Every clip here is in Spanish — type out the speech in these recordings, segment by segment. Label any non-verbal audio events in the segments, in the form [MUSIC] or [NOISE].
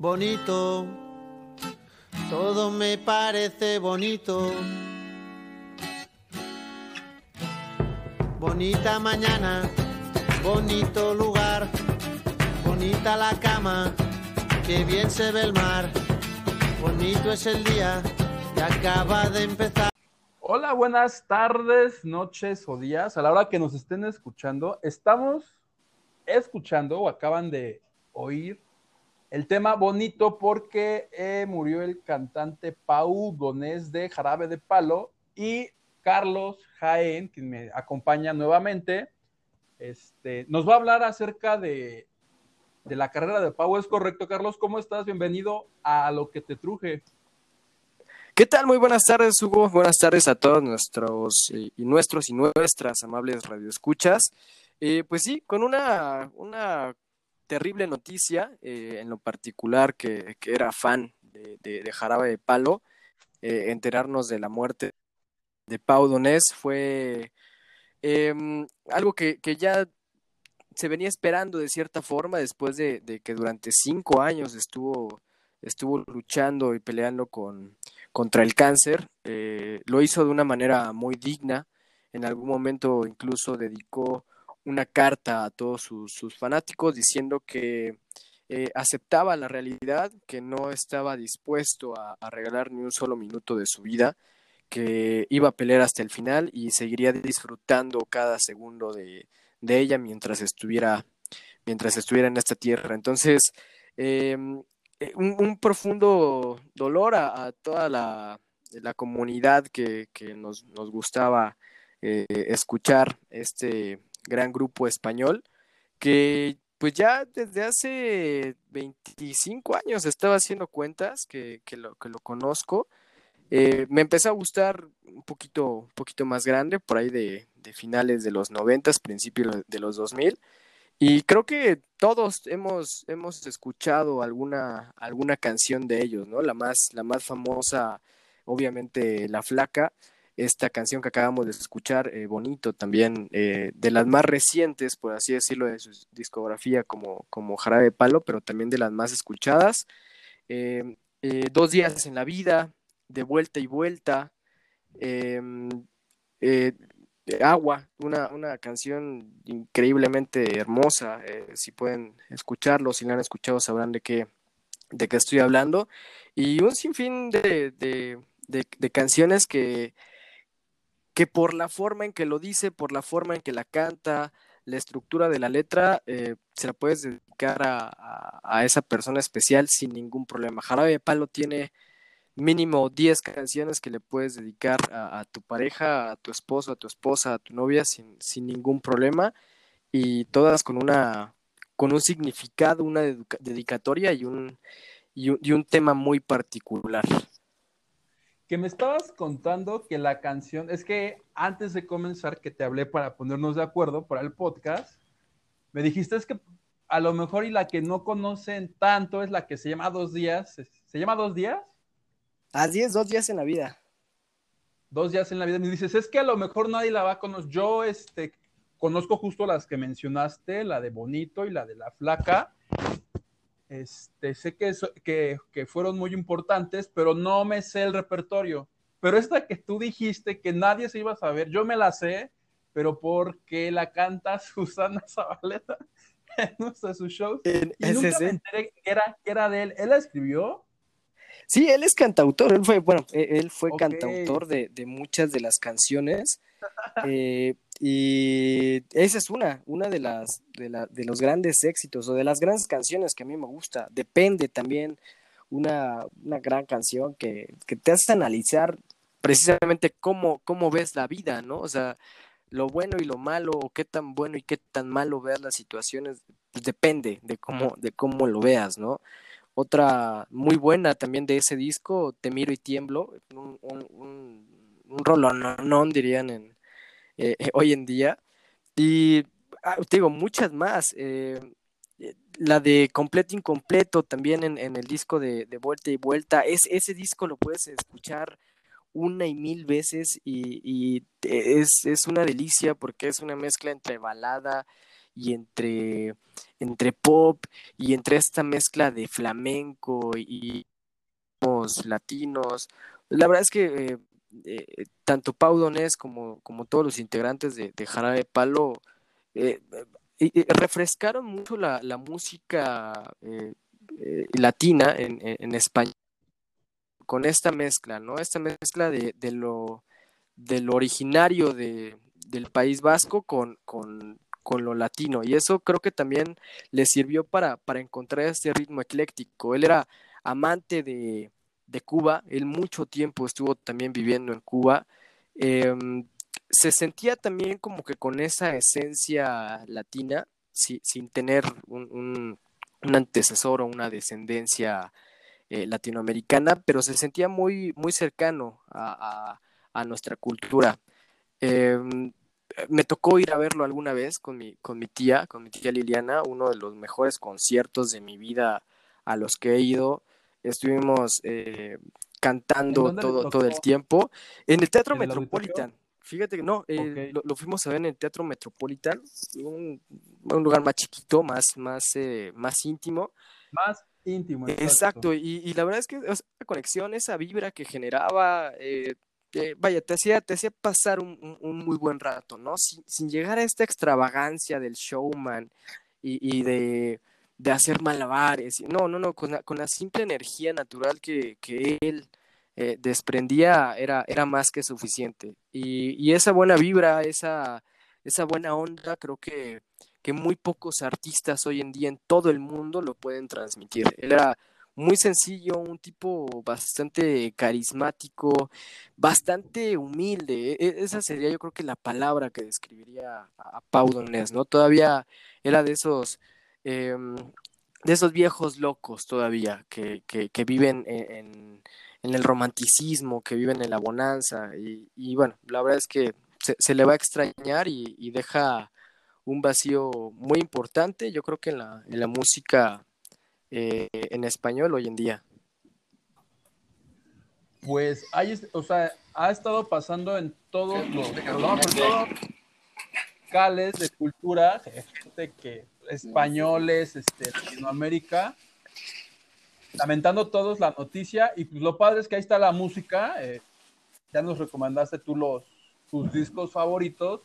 bonito, todo me parece bonito. Bonita mañana, bonito lugar, bonita la cama, que bien se ve el mar, bonito es el día que acaba de empezar. Hola, buenas tardes, noches o días, a la hora que nos estén escuchando. Estamos escuchando o acaban de oír el tema bonito porque eh, murió el cantante Pau Donés de Jarabe de Palo y Carlos Jaén, quien me acompaña nuevamente, este, nos va a hablar acerca de, de la carrera de Pau. ¿Es correcto, Carlos? ¿Cómo estás? Bienvenido a lo que te truje. ¿Qué tal? Muy buenas tardes, Hugo. Buenas tardes a todos nuestros eh, y nuestros y nuestras amables radioescuchas. Eh, pues sí, con una, una terrible noticia, eh, en lo particular que, era fan de, Jarabe de Palo, eh, enterarnos de la muerte de Pau Donés fue em, algo que, ya se venía esperando de cierta forma después de, que durante cinco años estuvo, estuvo luchando y peleando con, contra el cáncer. Eh, lo hizo de una manera muy digna. En algún momento incluso dedicó una carta a todos sus, fanáticos diciendo que eh, aceptaba la realidad, que no estaba dispuesto a, regalar ni un solo minuto de su vida, que iba a pelear hasta el final y seguiría disfrutando cada segundo de, ella mientras estuviera, mientras estuviera en esta tierra. Entonces, em, eh, un, profundo dolor a, toda la, comunidad que, nos, gustaba eh, escuchar este, gran grupo español que pues ya desde hace 25 años estaba haciendo cuentas que, lo, que lo conozco. Eh, me empezó a gustar un poquito, un poquito más grande, por ahí de, finales de los 90, principios de los 2000. Y creo que todos hemos, hemos escuchado alguna, alguna canción de ellos, ¿no? La más, la más famosa, obviamente, La Flaca, esta canción que acabamos de escuchar, eh, Bonito, también eh, de las más recientes, por así decirlo, de su discografía como, como Jarabe de Palo, pero también de las más escuchadas. Eh, dos días en la vida, De vuelta y vuelta, em, Agua, una, una, canción increíblemente hermosa, si pueden escucharlo, si la han escuchado sabrán de qué, de qué estoy hablando, y un sinfín de, de canciones que que por la forma en que lo dice, por la forma en que la canta, la estructura de la letra, eh, se la puedes dedicar a, esa persona especial sin ningún problema. Jarabe de Palo tiene mínimo 10 canciones que le puedes dedicar a, tu pareja, a tu esposo, a tu esposa, a tu novia sin, sin ningún problema y todas con una con un significado, una dedicatoria y un, y un tema muy particular que me estabas contando que la canción, es que antes de comenzar que te hablé para ponernos de acuerdo para el podcast, me dijiste es que a lo mejor y la que no conocen tanto es la que se llama Dos Días. ¿Se llama Dos Días? Así es, Dos Días en la Vida. Dos Días en la Vida. Me dices, es que a lo mejor nadie la va a conocer. Yo este, conozco justo las que mencionaste, la de Bonito y la de La Flaca. Este, sé que, que, que, fueron muy importantes, pero no me sé el repertorio. Pero esta que tú dijiste que nadie se iba a saber, yo me la sé, pero porque la canta [LAUGHS] Susana Zabaleta en uno de sus shows. y nunca me enteré que era, que era de él. ¿Él la escribió? Sí, él es cantautor, él fue, bueno, e, él fue cantautor de, de, muchas de las canciones. [LAUGHS] Eh, y esa es una, una de las de, la, de, los grandes éxitos o de las grandes canciones que a mí me gusta. Depende también una, una gran canción que, que, te hace analizar precisamente cómo, cómo ves la vida, ¿no? O sea, lo bueno y lo malo, o qué tan bueno y qué tan malo veas las situaciones, pues depende de cómo, de cómo lo veas, ¿no? Otra muy buena también de ese disco, Te miro y tiemblo, un, un, un, dirían en, eh, [LAUGHS] hoy en día. Y ah, te digo, muchas más. Eh, eh, la de Completo Incompleto también en, el disco de, Vuelta y Vuelta. Es, ese disco lo puedes escuchar una y mil veces y, es, una delicia porque es una mezcla entre balada y entre, entre pop y entre esta mezcla de flamenco y, latinos. La verdad es que eh, tanto Pau Donés como, como todos los integrantes de, de Jarabe Palo eh, refrescaron mucho la, la música latina en, en, español con esta mezcla, ¿no? Esta mezcla de, de lo, de lo originario de, del País Vasco con, con, con, lo latino. Y eso creo que también le sirvió para, para encontrar este ritmo ecléctico. Él era amante de, de Cuba, él mucho tiempo estuvo también viviendo en Cuba. Em, se sentía también como que con esa esencia latina, sin tener un, un, antecesor o una descendencia eh, latinoamericana, pero se sentía muy, muy cercano a, a, nuestra cultura. Em, me tocó ir a verlo alguna vez con mi, con mi tía, con mi tía Liliana, uno de los mejores conciertos de mi vida a los que he ido estuvimos eh, cantando todo, todo el tiempo en el Teatro Metropolitan. Fíjate que no, eh, lo, fuimos a ver en el Teatro Metropolitan, un, un lugar más chiquito, más, más, eh, más íntimo. Más íntimo. Exacto, y, y, la verdad es que esa conexión, esa vibra que generaba, vaya, te hacía, te hacía pasar un, un, muy buen rato, ¿no? Sin, sin, llegar a esta extravagancia del showman y, y de de hacer malabares. No, no, no, con la, con la simple energía natural que, que él eh, desprendía era, era más que suficiente. Y, y, esa buena vibra, esa, esa buena onda, creo que, que muy pocos artistas hoy en día en todo el mundo lo pueden transmitir. Era muy sencillo, un tipo bastante carismático, bastante humilde. E, e, esa sería yo creo que la palabra que describiría a Pau Donés, ¿no? Todavía era de esos Em, de esos viejos locos todavía que, que, viven en, en, el romanticismo, que viven en la bonanza. Y, y bueno, la verdad es que se, le va a extrañar y, y, deja un vacío muy importante, yo creo que en la, en la música eh, en español hoy en día. Pues hay, o sea, ha estado pasando en todos los locales de cultura, gente que españoles, este, Latinoamérica, lamentando todos la noticia. Y pues lo padre es que ahí está la música. Eh, ya nos recomendaste tú los, tus discos favoritos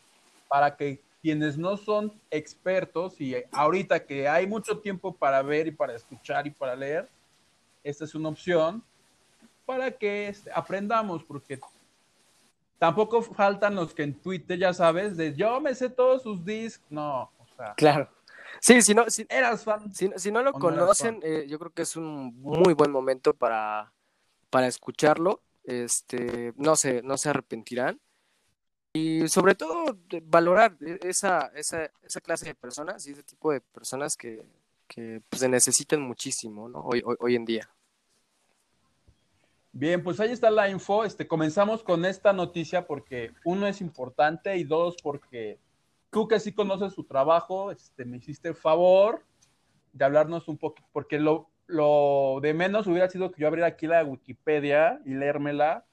para que quienes no son expertos y ahorita que hay mucho tiempo para ver y para escuchar y para leer, esta es una opción para que este, aprendamos, porque tampoco faltan los que en Twitter, ya sabes, de yo me sé todos sus discos. No, o sea. Claro. Sí, si no, si, eras fan. Si, no lo conocen, eh, yo creo que es un muy buen momento para, para escucharlo. Este, no se, no se arrepentirán. Y sobre todo valorar e, esa, esa, esa clase de personas y ese tipo de personas que, que pues, se necesitan muchísimo ¿no? hoy, hoy, hoy en día. Bien, pues ahí está la info. Este, comenzamos con esta noticia porque uno es importante y dos porque tú que sí conoces su trabajo, este, me hiciste el favor de hablarnos un poco, porque lo, lo de menos hubiera sido que yo abriera aquí la Wikipedia y leérmela,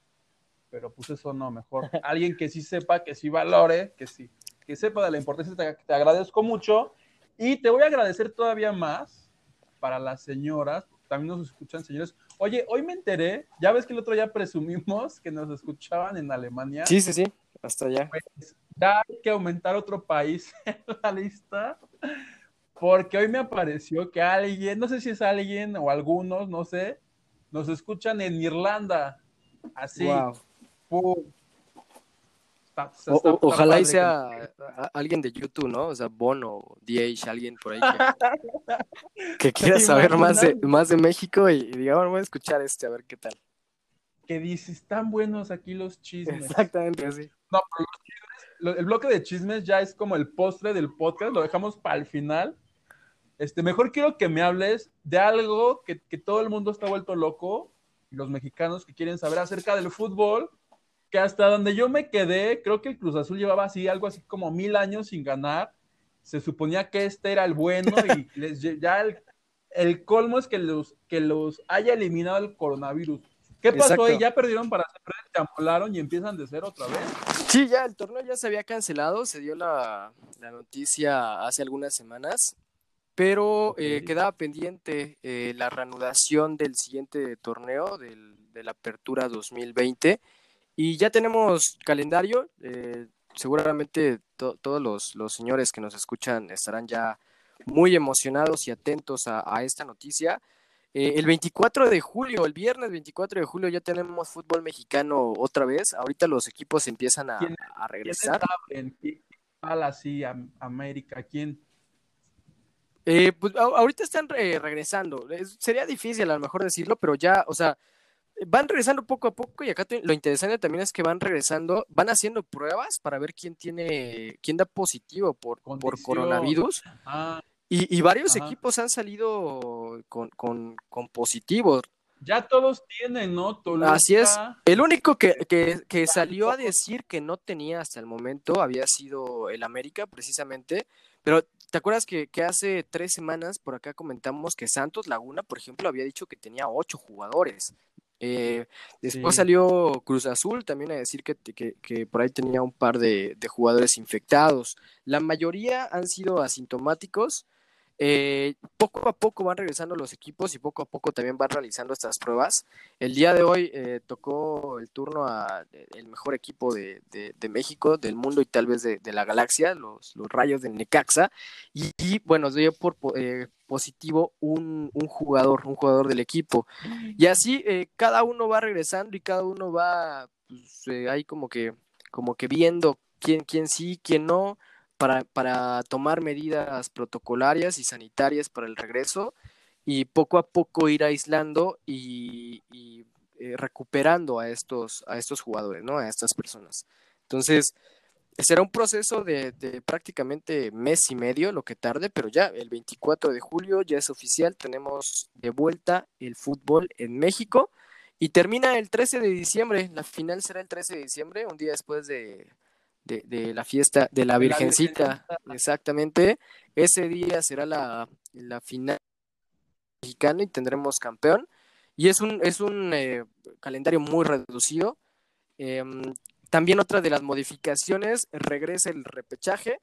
pero pues eso no, mejor [LAUGHS] alguien que sí sepa, que sí valore, que sí, que sepa de la importancia, te, te agradezco mucho y te voy a agradecer todavía más para las señoras, también nos escuchan señores. Oye, hoy me enteré, ya ves que el otro día presumimos que nos escuchaban en Alemania. Sí, sí, sí, hasta allá. Pues, hay que aumentar otro país [LAUGHS] en la lista, porque hoy me apareció que alguien, no sé si es alguien o algunos, no sé, nos escuchan en Irlanda. Así. ojalá y sea alguien de YouTube, ¿no? O sea, Bono, DH, alguien por ahí que, [LAUGHS] quiera saber más de, más de México y, digamos, voy a escuchar este, a ver qué tal. Que dice, están buenos aquí los chismes. Exactamente, así. No, pero los el bloque de chismes ya es como el postre del podcast, lo dejamos para el final. Este, mejor quiero que me hables de algo que, todo el mundo está vuelto loco, los mexicanos que quieren saber acerca del fútbol, que hasta donde yo me quedé, creo que el Cruz Azul llevaba así algo así como mil años sin ganar. Se suponía que este era el bueno y [LAUGHS] ya el, colmo es que los, que los haya eliminado el coronavirus. ¿Qué pasó ahí? ¿Ya perdieron para siempre? ¿Se amolaron y empiezan de cero otra vez? Sí, ya el torneo ya se había cancelado, se dio la, noticia hace algunas semanas, pero eh, quedaba pendiente eh, la reanudación del siguiente torneo, del, de la Apertura 2020, y ya tenemos calendario. Eh, seguramente todos los, los, señores que nos escuchan estarán ya muy emocionados y atentos a, a esta noticia. Eh, el 24 de julio, el viernes 24 de julio, ya tenemos fútbol mexicano otra vez. Ahorita los equipos empiezan a, a regresar. ¿Quién así América? ¿Quién? Eh, pues ahorita están regresando. sería difícil a lo mejor decirlo, pero ya, o sea, van regresando poco a poco y acá lo interesante también es que van regresando, van haciendo pruebas para ver quién tiene, quién da positivo por, por coronavirus. Ah. Y, varios equipos han salido con, con, positivos. Ya todos tienen, ¿no? Así es. El único que, que, salió a decir que no tenía hasta el momento había sido el América, precisamente. Pero, ¿te acuerdas que, que, hace tres semanas por acá comentamos que Santos Laguna, por ejemplo, había dicho que tenía ocho jugadores? Eh, después salió Cruz Azul también a decir que, que, que por ahí tenía un par de, de, jugadores infectados. La mayoría han sido asintomáticos eh, poco a poco van regresando los equipos y poco a poco también van realizando estas pruebas. El día de hoy eh, tocó el turno a el mejor equipo de, México, del mundo y tal vez de, la galaxia, los, los, Rayos de Necaxa. Y, bueno, dio por eh, positivo un, jugador, un jugador del equipo. Y así cada uno va regresando y cada uno va pues, ahí como que, como que viendo quién, quién sí, quién no para, tomar medidas protocolarias y sanitarias para el regreso y poco a poco ir aislando y, eh, recuperando a estos, a estos jugadores, ¿no? A estas personas. Entonces, será un proceso de, de, prácticamente mes y medio, lo que tarde, pero ya el 24 de julio ya es oficial, tenemos de vuelta el fútbol en México y termina el 13 de diciembre, la final será el 13 de diciembre, un día después de, de, la fiesta de la Virgencita, exactamente. Ese día será la, final mexicana y tendremos campeón. Y es un, es un eh, calendario muy reducido. Em, también otra de las modificaciones, regresa el repechaje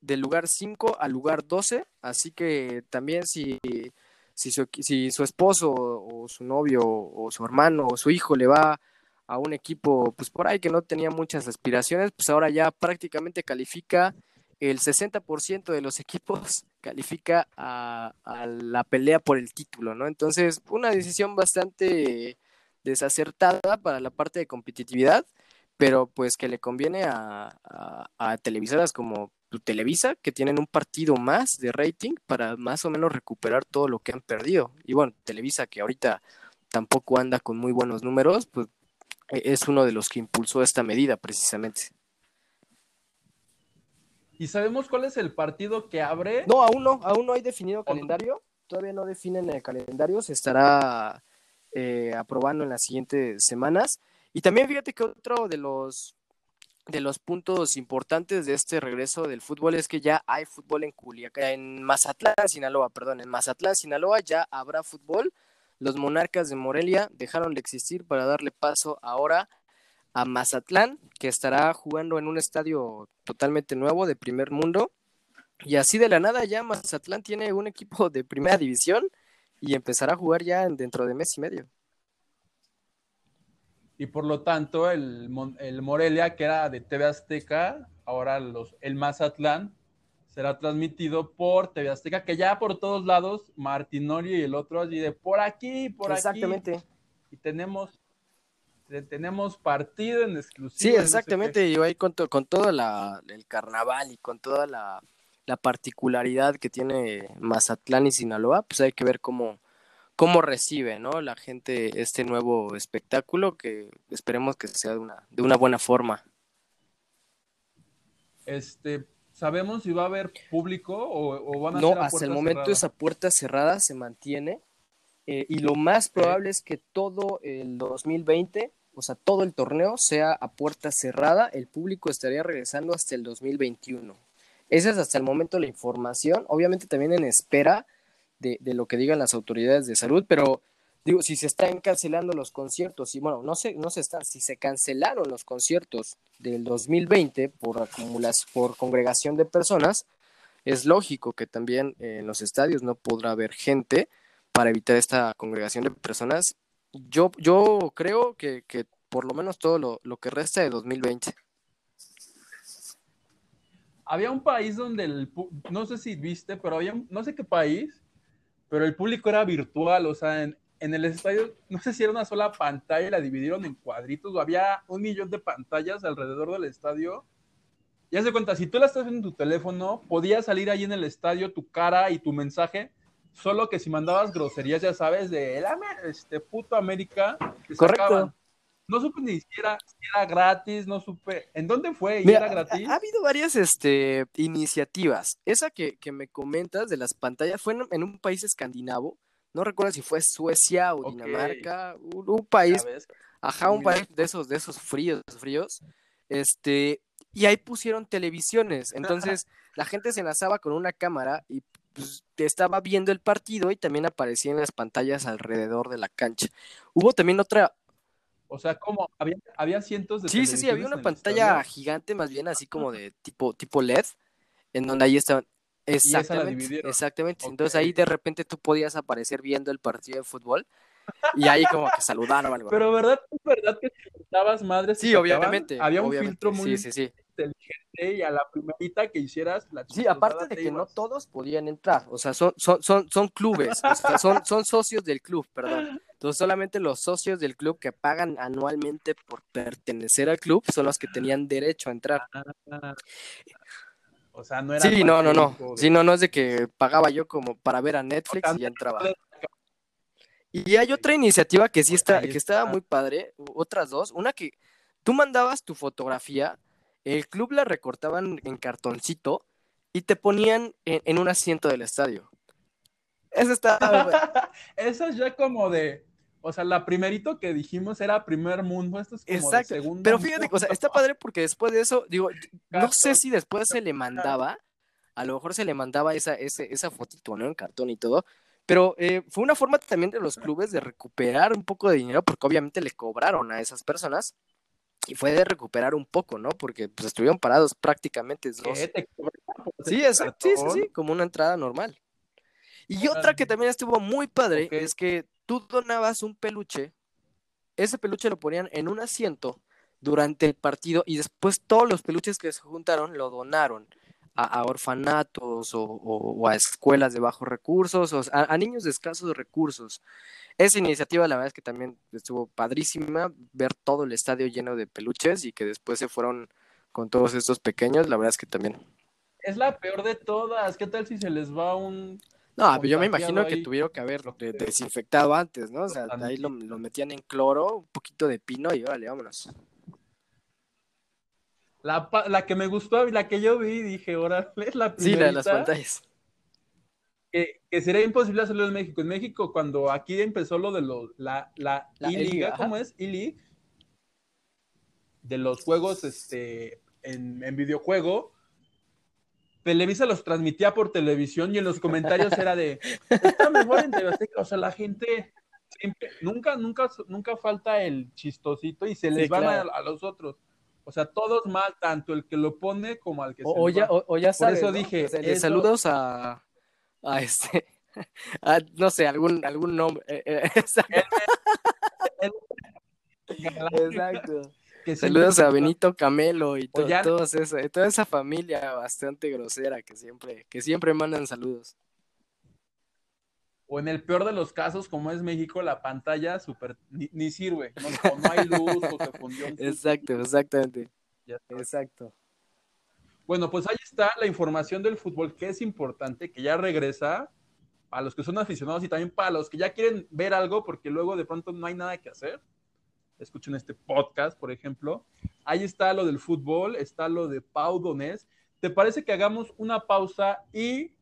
del lugar 5 al lugar 12, así que también si, si, su, si su esposo o su novio o su hermano o su hijo le va a un equipo, pues por ahí que no tenía muchas aspiraciones, pues ahora ya prácticamente califica el 60% de los [LAUGHS] equipos califica a, la pelea por el título, ¿no? Entonces, una decisión bastante desacertada para la parte de competitividad, pero pues que le conviene a, a, televisoras como Televisa, que tienen un partido más de rating para más o menos recuperar todo lo que han perdido. Y bueno, Televisa, que ahorita tampoco anda con muy buenos números, pues es uno de los que impulsó esta medida precisamente. ¿Y sabemos cuál es el partido que abre? No, aún no, aún no hay definido calendario. Todavía no definen el calendario, se estará eh, aprobando en las siguientes semanas. Y también fíjate que otro de los de los puntos importantes de este regreso del fútbol es que ya hay fútbol en Culiacán, en Mazatlán, Sinaloa, perdón, en Mazatlán, Sinaloa ya habrá fútbol los monarcas de Morelia dejaron de existir para darle paso ahora a Mazatlán, que estará jugando en un estadio totalmente nuevo de primer mundo. Y así de la nada ya Mazatlán tiene un equipo de primera división y empezará a jugar ya dentro de mes y medio. Y por lo tanto, el, el Morelia, que era de TV Azteca, ahora los, el Mazatlán será transmitido por TV Azteca, que ya por todos lados, Martinoli y el otro allí de por aquí, por exactamente. aquí. Exactamente. Y tenemos, tenemos partido en exclusiva. Sí, exactamente. y ahí con, con todo la, el carnaval y con toda la, la, particularidad que tiene Mazatlán y Sinaloa, pues hay que ver cómo, cómo recibe ¿no? la gente este nuevo espectáculo que esperemos que sea de una, de una buena forma. Este, ¿Sabemos si va a haber público o, van a no, ser hasta el momento esa puerta cerrada se mantiene eh, y lo más probable es que todo el 2020, o sea, todo el torneo sea a puerta cerrada, el público estaría regresando hasta el 2021. Esa es hasta el momento la información, obviamente también en espera de, de lo que digan las autoridades de salud, pero digo, si se están cancelando los conciertos, y bueno, no sé, no se están, si se cancelaron los conciertos del 2020 por acumulas, por congregación de personas, es lógico que también en los estadios no podrá haber gente para evitar esta congregación de personas. Yo, yo creo que, que por lo menos todo lo, lo que resta de 2020 había un país donde el, no sé si viste, pero había, no sé qué país, pero el público era virtual, o sea, en, en el estadio, no sé si era una sola pantalla y la dividieron en cuadritos, o había un millón de pantallas alrededor del estadio. Ya se cuenta, si tú la estás viendo en tu teléfono, podía salir ahí en el estadio tu cara y tu mensaje, solo que si mandabas groserías, ya sabes, de el este puto América, Correcto. No supe ni siquiera si era gratis, no supe. ¿En dónde fue? ¿Y era gratis? Ha, habido varias este, iniciativas. Esa que, que, me comentas de las pantallas fue en, un país escandinavo. No recuerdo si fue Suecia o Dinamarca. Un, país. Ajá, un país de esos, de esos fríos, fríos. Este, y ahí pusieron televisiones. Entonces, la gente se enlazaba con una cámara y pues, estaba viendo el partido y también aparecían las pantallas alrededor de la cancha. Hubo también otra, o sea, como había, había cientos de Sí, sí, sí, había una pantalla gigante, más bien así como de tipo, tipo LED, en donde ahí estaban. Exactamente. Exactamente. Entonces ahí de repente tú podías aparecer viendo el partido de fútbol y ahí como que saludaron o algo. Pero verdad, verdad que estabas madre. Sí, obviamente. Había un filtro muy sí, sí, inteligente y a la primerita que hicieras la Sí, aparte de que no todos podían entrar, o sea, son, son, son, son clubes, o sea, son, son socios del club, perdón. Entonces solamente los socios del club que pagan anualmente por pertenecer al club son los que tenían derecho a entrar. O sea, no era. Sí, no, no, no. Sí, no, no es de que pagaba yo como para ver a Netflix y ya entraba. Y hay otra iniciativa que sí está, que estaba muy padre, otras dos. Una que tú mandabas tu fotografía, el club la recortaban en cartoncito y te ponían en, un asiento del estadio. Esa está. [LAUGHS] Esa es ya como de. O sea, la primerito que dijimos era primer mundo, esto es como Exacto. segundo Pero fíjate, o sea, está padre porque después de eso, digo, no sé si después se le mandaba, a lo mejor se le mandaba esa, ese, esa fotito, ¿no? En cartón y todo, pero eh, fue una forma también de los clubes de recuperar un poco de dinero, porque obviamente le cobraron a esas personas, y fue de recuperar un poco, ¿no? Porque pues estuvieron parados prácticamente dos. Sí, exacto, sí, sí, sí, como una entrada normal. Y otra que también estuvo muy padre es que tú donabas un peluche, ese peluche lo ponían en un asiento durante el partido y después todos los peluches que se juntaron lo donaron a, orfanatos o, a escuelas de bajos recursos o a, niños de escasos recursos. Esa iniciativa la verdad es que también estuvo padrísima ver todo el estadio lleno de peluches y que después se fueron con todos estos pequeños, la verdad es que también. Es la peor de todas. ¿Qué tal si se les va un no, yo me imagino que tuvieron que haber desinfectado antes, ¿no? O sea, ahí lo, metían en cloro, un poquito de pino y órale, vámonos. La, la que me gustó, la que yo vi, dije, órale, es la primera. Sí, la de las pantallas. Que, que, sería imposible hacerlo en México. En México, cuando aquí empezó lo de lo, la, la, liga ¿cómo es? E-League, de los juegos este, en, en videojuego, Televisa los transmitía por televisión y en los comentarios era de, está mejor en TV O sea, la gente siempre, nunca, nunca, nunca falta el chistosito y se les van a, los otros. O sea, todos mal, tanto el que lo pone como al que o, se ya, o, ya Por eso dije. Saludos a, a este, no sé, algún, algún nombre. Eh, eh, Saludos a Benito Camelo y toda esa familia bastante grosera que siempre, que siempre mandan saludos. O en el peor de los casos, como es México, la pantalla super, ni, sirve, no, hay luz o se fundió. [LAUGHS] Exacto, exactamente. Exacto. Bueno, pues ahí está la información del fútbol que es importante, que ya regresa a los que son aficionados y también para los que ya quieren ver algo porque luego de pronto no hay nada que hacer escuchen este podcast, por ejemplo. Ahí está lo del fútbol, está lo de Pau Donés. ¿Te parece que hagamos una pausa y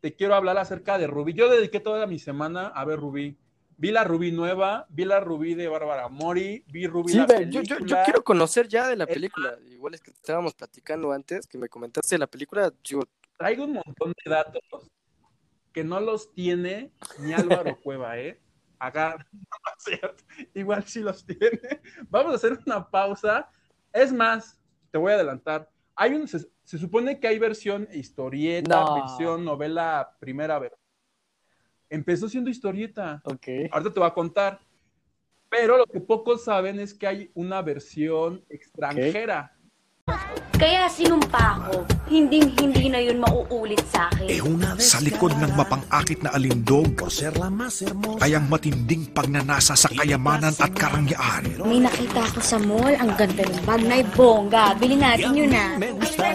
te quiero hablar acerca de Rubí? Yo dediqué toda mi semana a ver Rubí. Vi la Rubí nueva, vi la Rubí de Bárbara Mori, vi Rubí sí, Yo, yo, quiero conocer ya de la película. Igual es que estábamos platicando antes, que me comentaste de la película. Yo... Traigo un montón de datos que no los tiene ni Álvaro [LAUGHS] Cueva, ¿eh? Agarra, [LAUGHS] igual sí los tiene. Vamos a hacer una pausa. Es más, te voy a adelantar. Hay un, se, se supone que hay versión historieta, No. versión novela primera vez. Empezó siendo historieta. Ok. Ahorita te voy a contar. Pero lo que pocos saben es que hay una versión extranjera. Kaya sinumpa ko, hinding-hindi na yun mauulit sa akin. Eh una vez Sa likod ng mapang-akit na alindog por ser la más hermosa. ay ang matinding pagnanasa sa kayamanan at karangyaan. May nakita ako sa mall, ang ganda ng bag na bongga. Bili natin yun ah. Me gusta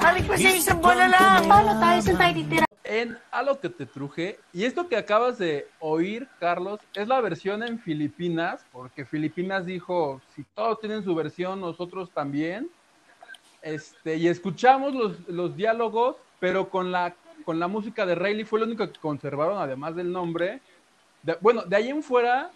Balik pa sa isang bola lang. Paano tayo? Saan tayo titira? En A lo que te truje. Y esto que acabas de oír, Carlos, es la versión en Filipinas, porque Filipinas dijo, si todos tienen su versión, nosotros también. Este, y escuchamos los, los diálogos, pero con la, con la música de Rayleigh fue lo único que conservaron, además del nombre. De- bueno, de ahí en fuera,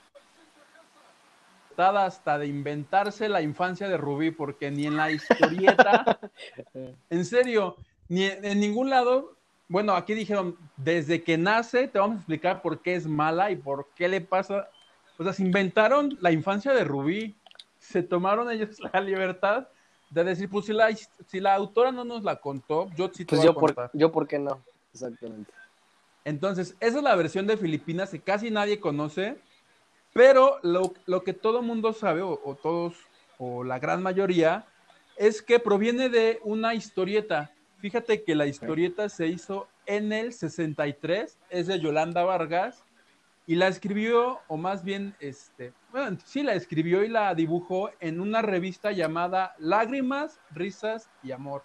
hasta de inventarse la infancia de Rubí, porque ni en la historieta, [LAUGHS] en serio, ni en, en ningún lado, bueno, aquí dijeron, desde que nace te vamos a explicar por qué es mala y por qué le pasa. O sea, se inventaron la infancia de Rubí, se tomaron ellos [LAUGHS] la libertad de decir, pues si la, si la autora no nos la contó, yo sí te Pues voy a yo por, contar. yo por qué no. Exactamente. Entonces, esa es la versión de Filipinas que casi nadie conoce, pero lo, lo que todo mundo sabe, o, o todos, o la gran mayoría, es que proviene de una historieta. Fíjate que la historieta se hizo en el 63, es de Yolanda Vargas, y la escribió, o más bien, este, bueno, sí, la escribió y la dibujó en una revista llamada Lágrimas, Risas y Amor.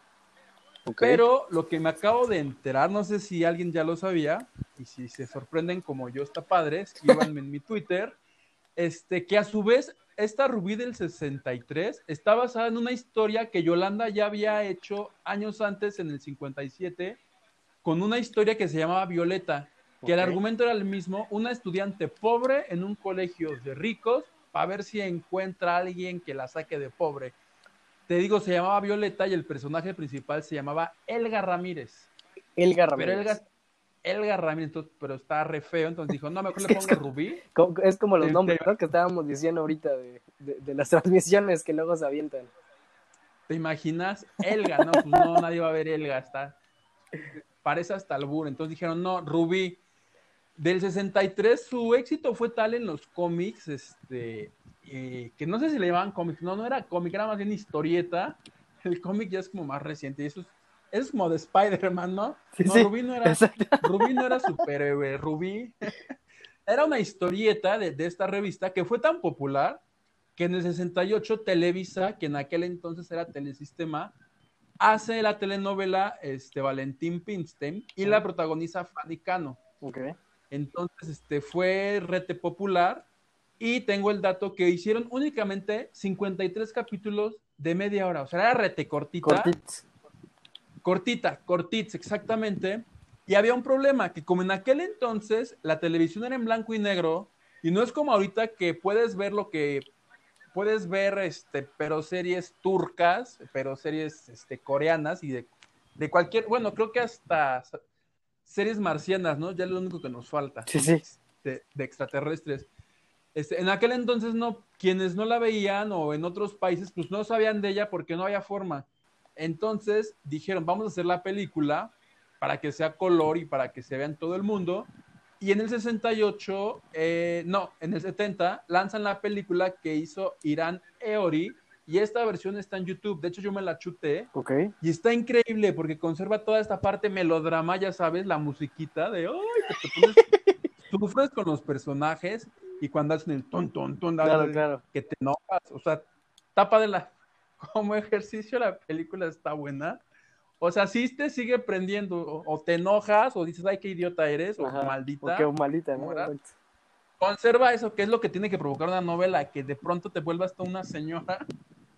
Pero lo que me acabo de enterar, no sé si alguien ya lo sabía, y si se sorprenden como yo está padre, escríbanme en mi Twitter, este, que a su vez, esta Rubí del 63 está basada en una historia que Yolanda ya había hecho años antes, en el 57, con una historia que se llamaba Violeta, que el argumento era el mismo, una estudiante pobre en un colegio de ricos, para ver si encuentra a alguien que la saque de pobre. Te digo, se llamaba Violeta y el personaje principal se llamaba Elga Ramírez. Elga Pero Ramírez. Elga, Elga Ramírez, entonces, pero está re feo, entonces dijo, no, mejor le [LAUGHS] pongo Rubí. Es como los Este- nombres ¿no? que estábamos diciendo ahorita de, de- de las [LAUGHS] transmisiones que luego se avientan. ¿Te imaginas? Elga, no, pues no, nadie va a ver Elga, está. Parece hasta el burro. Entonces dijeron, no, Rubí. Del 63, su éxito fue tal en los cómics, este, eh, que no sé si le llamaban cómics, no, no era cómic, era más bien historieta. El cómic ya es como más reciente, y eso es, eso es como de Spider-Man, ¿no? Sí, no, sí, Rubí no era. Rubí no era superhéroe, Rubí [LAUGHS] era una historieta de, de esta revista que fue tan popular que en el 68 Televisa, que en aquel entonces era Telesistema, hace la telenovela este, Valentín Pinstein y la protagoniza Fanny Cano. Ok. Entonces, este fue rete popular y tengo el dato que hicieron únicamente 53 capítulos de media hora, o sea, era rete cortita. Cortits. Cortita, cortits, exactamente. Y había un problema, que como en aquel entonces la televisión era en blanco y negro, y no es como ahorita que puedes ver lo que puedes ver, este, pero series turcas, pero series este, coreanas y de, de cualquier, bueno, creo que hasta series marcianas, ¿no? Ya es lo único que nos falta Sí, sí. de, de extraterrestres. Este, en aquel entonces no, quienes no la veían o en otros países, pues no sabían de ella porque no había forma. Entonces dijeron, vamos a hacer la película para que sea color y para que se vea en todo el mundo. Y en el 68, eh, no, en el 70, lanzan la película que hizo Irán Eori y esta versión está en YouTube. De hecho, yo me la chuté Ok. y está increíble porque conserva toda esta parte melodrama, ya sabes, la musiquita de ¡ay! que te pones, [LAUGHS] sufres con los personajes y cuando hacen el ton, ton, ton, Claro, claro. que te enojas. O sea, tapa de la. [LAUGHS] Como ejercicio, la película está buena. O sea, sí te sigue prendiendo. O, o te enojas, o dices, ay, qué idiota eres, o maldita. O qué malita, ¿no? Conserva eso, que es lo que tiene que provocar una novela, que de pronto te vuelvas hasta una señora,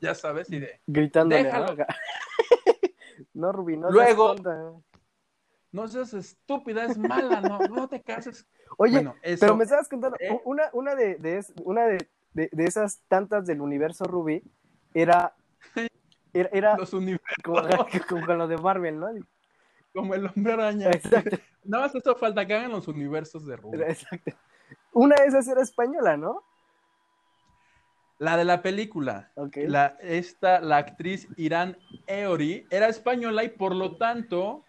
ya sabes, y de. Gritándole. Déjalo. [LAUGHS] No, Rubí, no Luego- seas tonta. No seas estúpida, es mala, no, no te cases. Oye, Bueno, eso- pero me estabas contando, ¿Eh? una, una, de, de una de, de- de esas tantas del universo Rubí era, [LAUGHS] era, era Los universos, como, [LAUGHS] como con lo de Marvel, ¿no? como el hombre araña. Exacto, Nada más eso falta que hagan los universos de Rubí. exacto. Una de esas era española, ¿no? La de la película. Ok. La, esta, la actriz Irán Eori era española y por lo tanto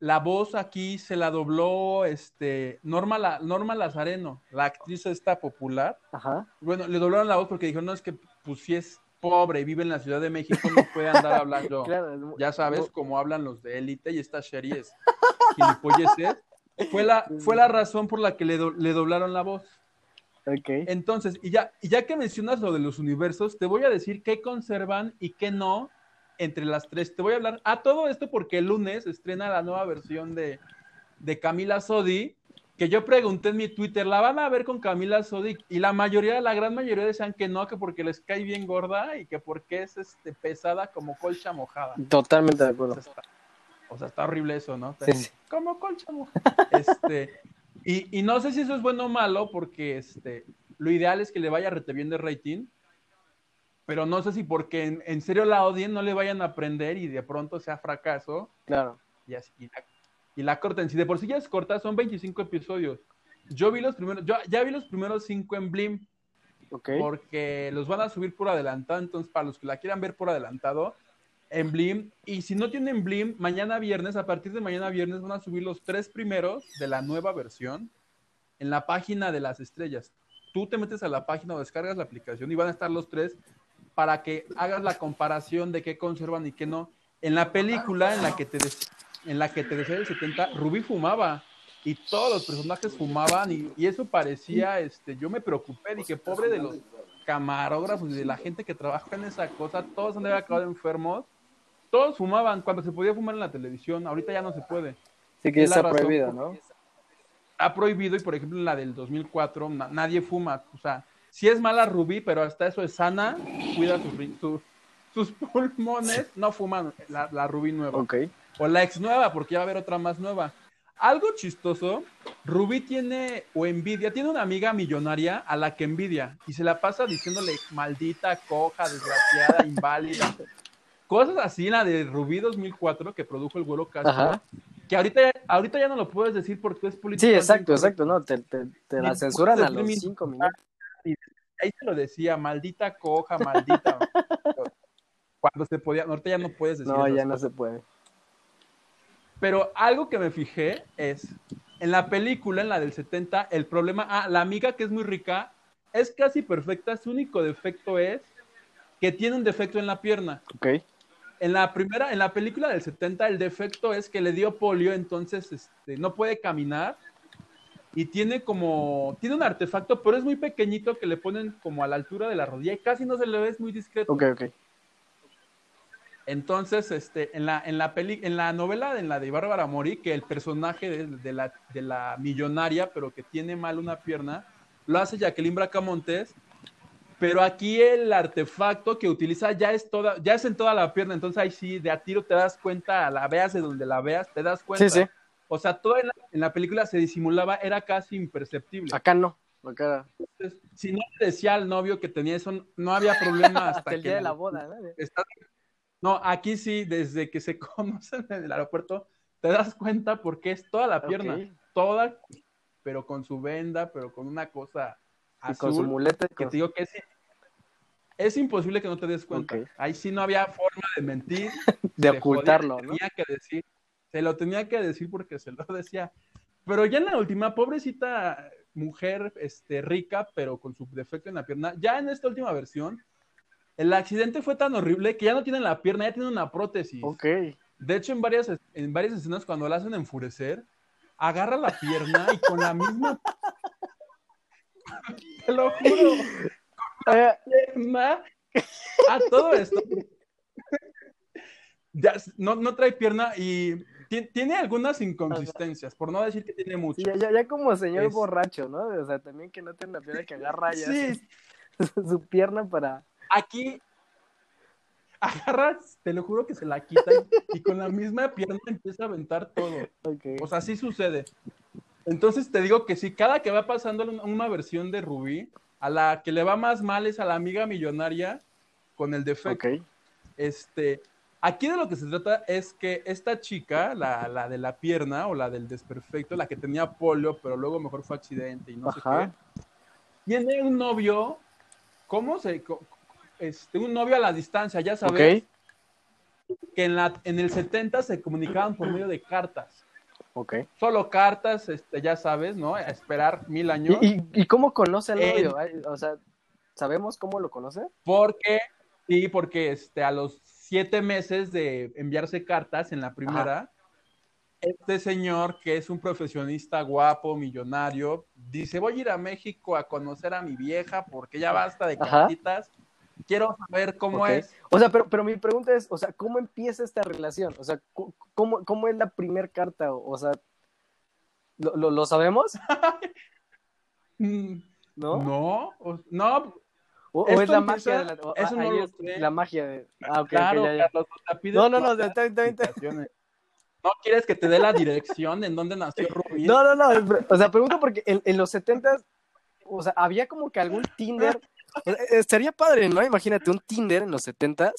la voz aquí se la dobló este, Norma, la, Norma Lazareno, la actriz esta popular. Ajá. Bueno, le doblaron la voz porque dijeron, no, es que pues si es pobre y vive en la Ciudad de México, no puede andar [LAUGHS] hablando, Claro, ya sabes, como hablan los de élite y estas series [LAUGHS] gilipolleces. Fue la, fue la razón por la que le, do- le doblaron la voz. Ok. Entonces, y ya, y ya que mencionas lo de los universos, te voy a decir qué conservan y qué no entre las tres. Te voy a hablar a todo esto porque el lunes estrena la nueva versión de, de Camila Sodi, que yo pregunté en mi Twitter, ¿la van a ver con Camila Sodi? Y la mayoría, la gran mayoría decían que no, que porque les cae bien gorda y que porque es este, pesada como colcha mojada. Totalmente de O acuerdo. sea, está, o sea, está horrible eso, ¿no? Sí, sí. Como colcha mojada. Este, y, y no sé si eso es bueno o malo, porque este, lo ideal es que le vaya rete bien de rating, pero no sé si porque en, en serio la odien, no le vayan a aprender y de pronto sea fracaso Claro. y, así, y, la, y la corten. Si de por sí ya es corta, son 25 episodios. Yo vi los primeros, yo ya vi los primeros cinco en Blim, porque los van a subir por adelantado, entonces para los que la quieran ver por adelantado, en Blim, y si no tienen Blim, mañana viernes, a partir de mañana viernes van a subir los tres primeros de la nueva versión en la página de las estrellas. Tú te metes a la página o descargas la aplicación y van a estar los tres para que hagas la comparación de qué conservan y qué no. En la película en la que te en la que te decía el 70, Rubí fumaba y todos los personajes fumaban y, eso parecía, este, yo me preocupé, dije, pobre de los camarógrafos y de la gente que trabaja en esa cosa, todos han acabado enfermos, todos fumaban cuando se podía fumar en la televisión, ahorita ya no se puede. Sí que está prohibido, ¿no? Ha prohibido y por ejemplo en la del 2004 na- nadie fuma, o sea, sí es mala Rubí, pero hasta eso es sana, cuida sus, [LAUGHS] pulmones, no fuman la, la Rubí nueva Ok. o la ex nueva, porque ya va a haber otra más nueva. Algo chistoso, Rubí tiene, o envidia, tiene una amiga millonaria a la que envidia y se la pasa diciéndole maldita, coja, desgraciada, inválida. [LAUGHS] Cosas así, la de Rubí 2004 que produjo el vuelo Castro, Ajá. que ahorita, ahorita ya no lo puedes decir porque es político. Sí, exacto, exacto, ¿no? Te, te, te la censuran a los cinco minutos. Ahí se lo decía, maldita coja, maldita. [LAUGHS] Cuando se podía, ahorita ya no puedes decir No, ya no cosas. se puede. Pero algo que me fijé es, en la película, en la del 70, el problema, ah, la amiga que es muy rica, es casi perfecta, su único defecto es que tiene un defecto en la pierna. Ok. En la primera, en la película del 70, el defecto es que le dio polio, entonces este, no puede caminar y tiene como, tiene un artefacto, pero es muy pequeñito que le ponen como a la altura de la rodilla y casi no se le ve, es muy discreto. Ok, ok. Entonces, este, en la, en la peli, en la novela, en la de Bárbara Mori, que el personaje de, de la, de la millonaria, pero que tiene mal una pierna, lo hace Jacqueline Bracamontes, pero aquí el artefacto que utiliza ya es toda, ya es en toda la pierna, entonces ahí sí, de a tiro te das cuenta, la veas de donde la veas, te das cuenta. Sí, sí. O sea, todo en la, en la película se disimulaba, era casi imperceptible. Acá no. Acá Entonces, si no le decía al novio que tenía eso, no había problema [LAUGHS] hasta, hasta el que día de la- boda, ¿no? está- No, aquí sí, desde que se [LAUGHS] conocen en el aeropuerto, te das cuenta porque es toda la pierna, toda, pero con su venda, pero con una cosa Y azul, con su muleta. y que con- te digo que es, es imposible que no te des cuenta. Ok. Ahí sí no había forma de mentir, [LAUGHS] de ocultarlo, jodía, ¿no? Tenía que decir, se lo tenía que decir porque se lo [LAUGHS] decía. Pero ya en la última, pobrecita mujer este, rica, pero con su defecto en la pierna, ya en esta última versión, el accidente fue tan horrible que ya no tiene la pierna, ya tiene una prótesis. Ok. De hecho, en varias, en varias escenas, cuando la hacen enfurecer, agarra la pierna y con la misma. [LAUGHS] Te lo juro, Pierna a todo esto. Ya, no, no trae pierna y ti- tiene algunas inconsistencias, por no decir que tiene sí, mucho. ya, ya, ya como señor Es- borracho, ¿no? O sea, también que no tiene la pierna que agarra ya Sí, su, su pierna para. aquí agarras, te lo juro que se la quita y, y con la misma pierna empieza a aventar todo. O sea, sí sucede. Entonces te digo que si cada que va pasando una- una versión de Rubí, a la que le va más mal es a la amiga millonaria con el defecto. Este, Aquí de lo que se trata es que esta chica, la, la de la pierna o la del desperfecto, la que tenía polio, pero luego mejor fue accidente y no sé Ajá. qué, tiene un novio, ¿cómo se? Este, un novio a la distancia, ya sabes, que en, la, en el 70 se comunicaban por medio de cartas. Ok. Solo cartas, este, ya sabes, ¿no? A esperar mil años. ¿Y, y, y cómo conoce al Eh, novio? O sea, ¿sabemos cómo lo conoce? Porque, sí, porque este, a los siete meses de enviarse cartas en la primera, este señor, que es un profesionista guapo, millonario, dice, voy a ir a México a conocer a mi vieja porque ya basta de Ajá. Quiero saber cómo Ok. es. O sea, pero, pero mi pregunta es, o sea, ¿cómo empieza esta relación? O sea, ¿cómo, cómo es la primer carta? O, sea, ¿lo, lo, lo sabemos? [LAUGHS] Mm, ¿No? No, o- no, ¿O, o es la magia de la... o- eso no ahí lo es sé. La magia de... Ah, ok, ok, claro, ya, ya. Carlos, No, no, no, está bien, está bien. las indicaciones. ¿No quieres que te dé la dirección en dónde nació Rubí? No, no, no, o sea, pregunto porque en, en los 70 o sea, había como que algún Tinder, estaría padre, ¿no? Imagínate un Tinder en los 70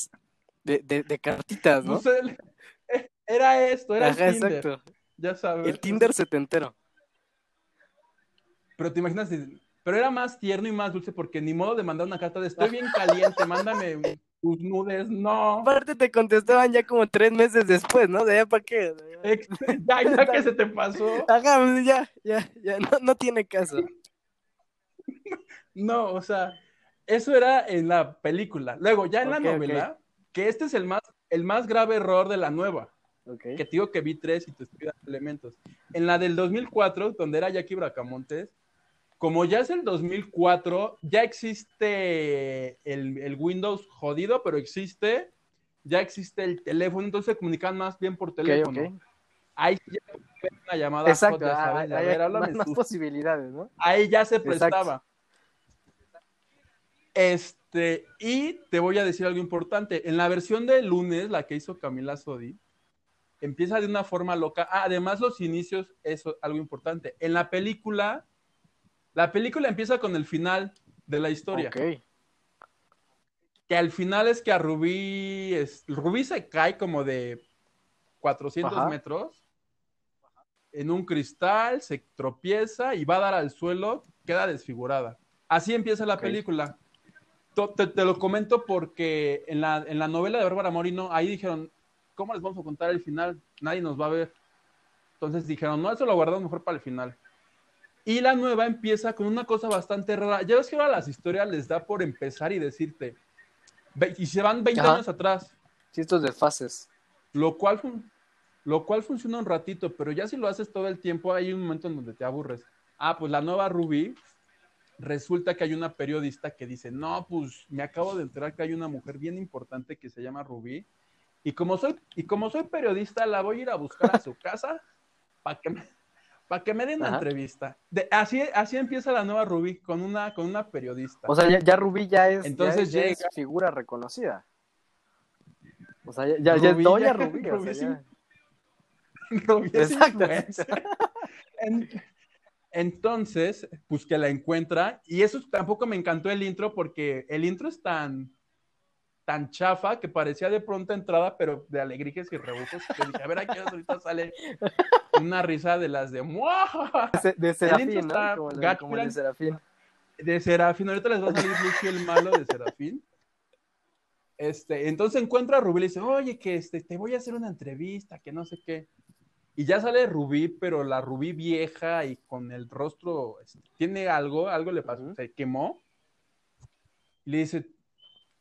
de, de, de cartitas, ¿no? El- era esto, era Ajá, el Tinder, exacto. ya sabes. El Tinder setentero. Pero te imaginas, pero era más tierno y más dulce porque ni modo de mandar una carta de estoy bien caliente, [LAUGHS] mándame tus nudes, no. Aparte te contestaban ya como tres meses después, ¿no? De ya para qué. [LAUGHS] Ya, ya que se te pasó. Ajá, ya, ya, ya, no, no tiene caso. [LAUGHS] No, o sea, eso era en la película. Luego, ya en la novela, que este es el más, el más grave error de la nueva. Que te digo que vi tres y te estoy dando elementos. En la del 2004, donde era Jackie Bracamontes, como ya es el 2004, ya existe el, el Windows jodido, pero existe, ya existe el teléfono, entonces se comunican más bien por teléfono. Ahí ya una llamada Exacto, ya ah, sabes, a hay ver, más, posibilidades, ¿no? Ahí ya se Exacto. Este, y te voy a decir algo importante. En la versión de lunes, la que hizo Camila Sodi, empieza de una forma loca. Ah, además, los inicios, eso algo importante. En la película, la película empieza con el final de la historia. Ok. Que al final es que a Rubí, es, Rubí se cae como de 400 Ajá. metros en un cristal, se tropieza y va a dar al suelo, queda desfigurada. Así empieza la película. Te, te lo comento porque en la, en la novela de Bárbara Morino, ahí dijeron, ¿cómo les vamos a contar el final? Nadie nos va a ver. Entonces dijeron, no, eso lo guardamos mejor para el final. Y la nueva empieza con una cosa bastante rara. Ya ves que ahora las historias les da por empezar y decirte, y se van 20 Ajá. años atrás, Sí, estos de fases. lo cual, lo cual funciona un ratito, pero ya si lo haces todo el tiempo, hay un momento en donde te aburres. Ah, pues la nueva Ruby, resulta que hay una periodista que dice, no, pues me acabo de enterar que hay una mujer bien importante que se llama Rubí, y como soy, y como soy periodista, la voy a ir a buscar a su [LAUGHS] casa para que que me den una Ajá. entrevista. De, así, así empieza la nueva Rubí, con una, con una periodista. O sea, ya, ya Rubí ya es, Entonces ya, es- ya es llega- figura reconocida. O sea, ya, ya, ya es Rubí doña Rubí. o Rubí sea, sí. ya. [LAUGHS] Rubí es Exacto. [LAUGHS] En- entonces, pues que la encuentra, y eso tampoco me encantó el intro porque el intro es tan, tan chafa que parecía de pronta entrada, pero de alegrías y rebujos. que dije, a ver, aquí ahorita sale una risa de las de ¡Muah! De, Serafín, de. Serafín. de Serafín. Ahorita les va a salir Lucio el malo de Serafín. Este, entonces encuentra a Rubí y le dice, oye, que este, te voy a hacer una entrevista, que no sé qué. Y ya sale Rubí, pero la Rubí vieja y con el rostro, este, tiene algo, algo le pasó, se quemó. Y le dice,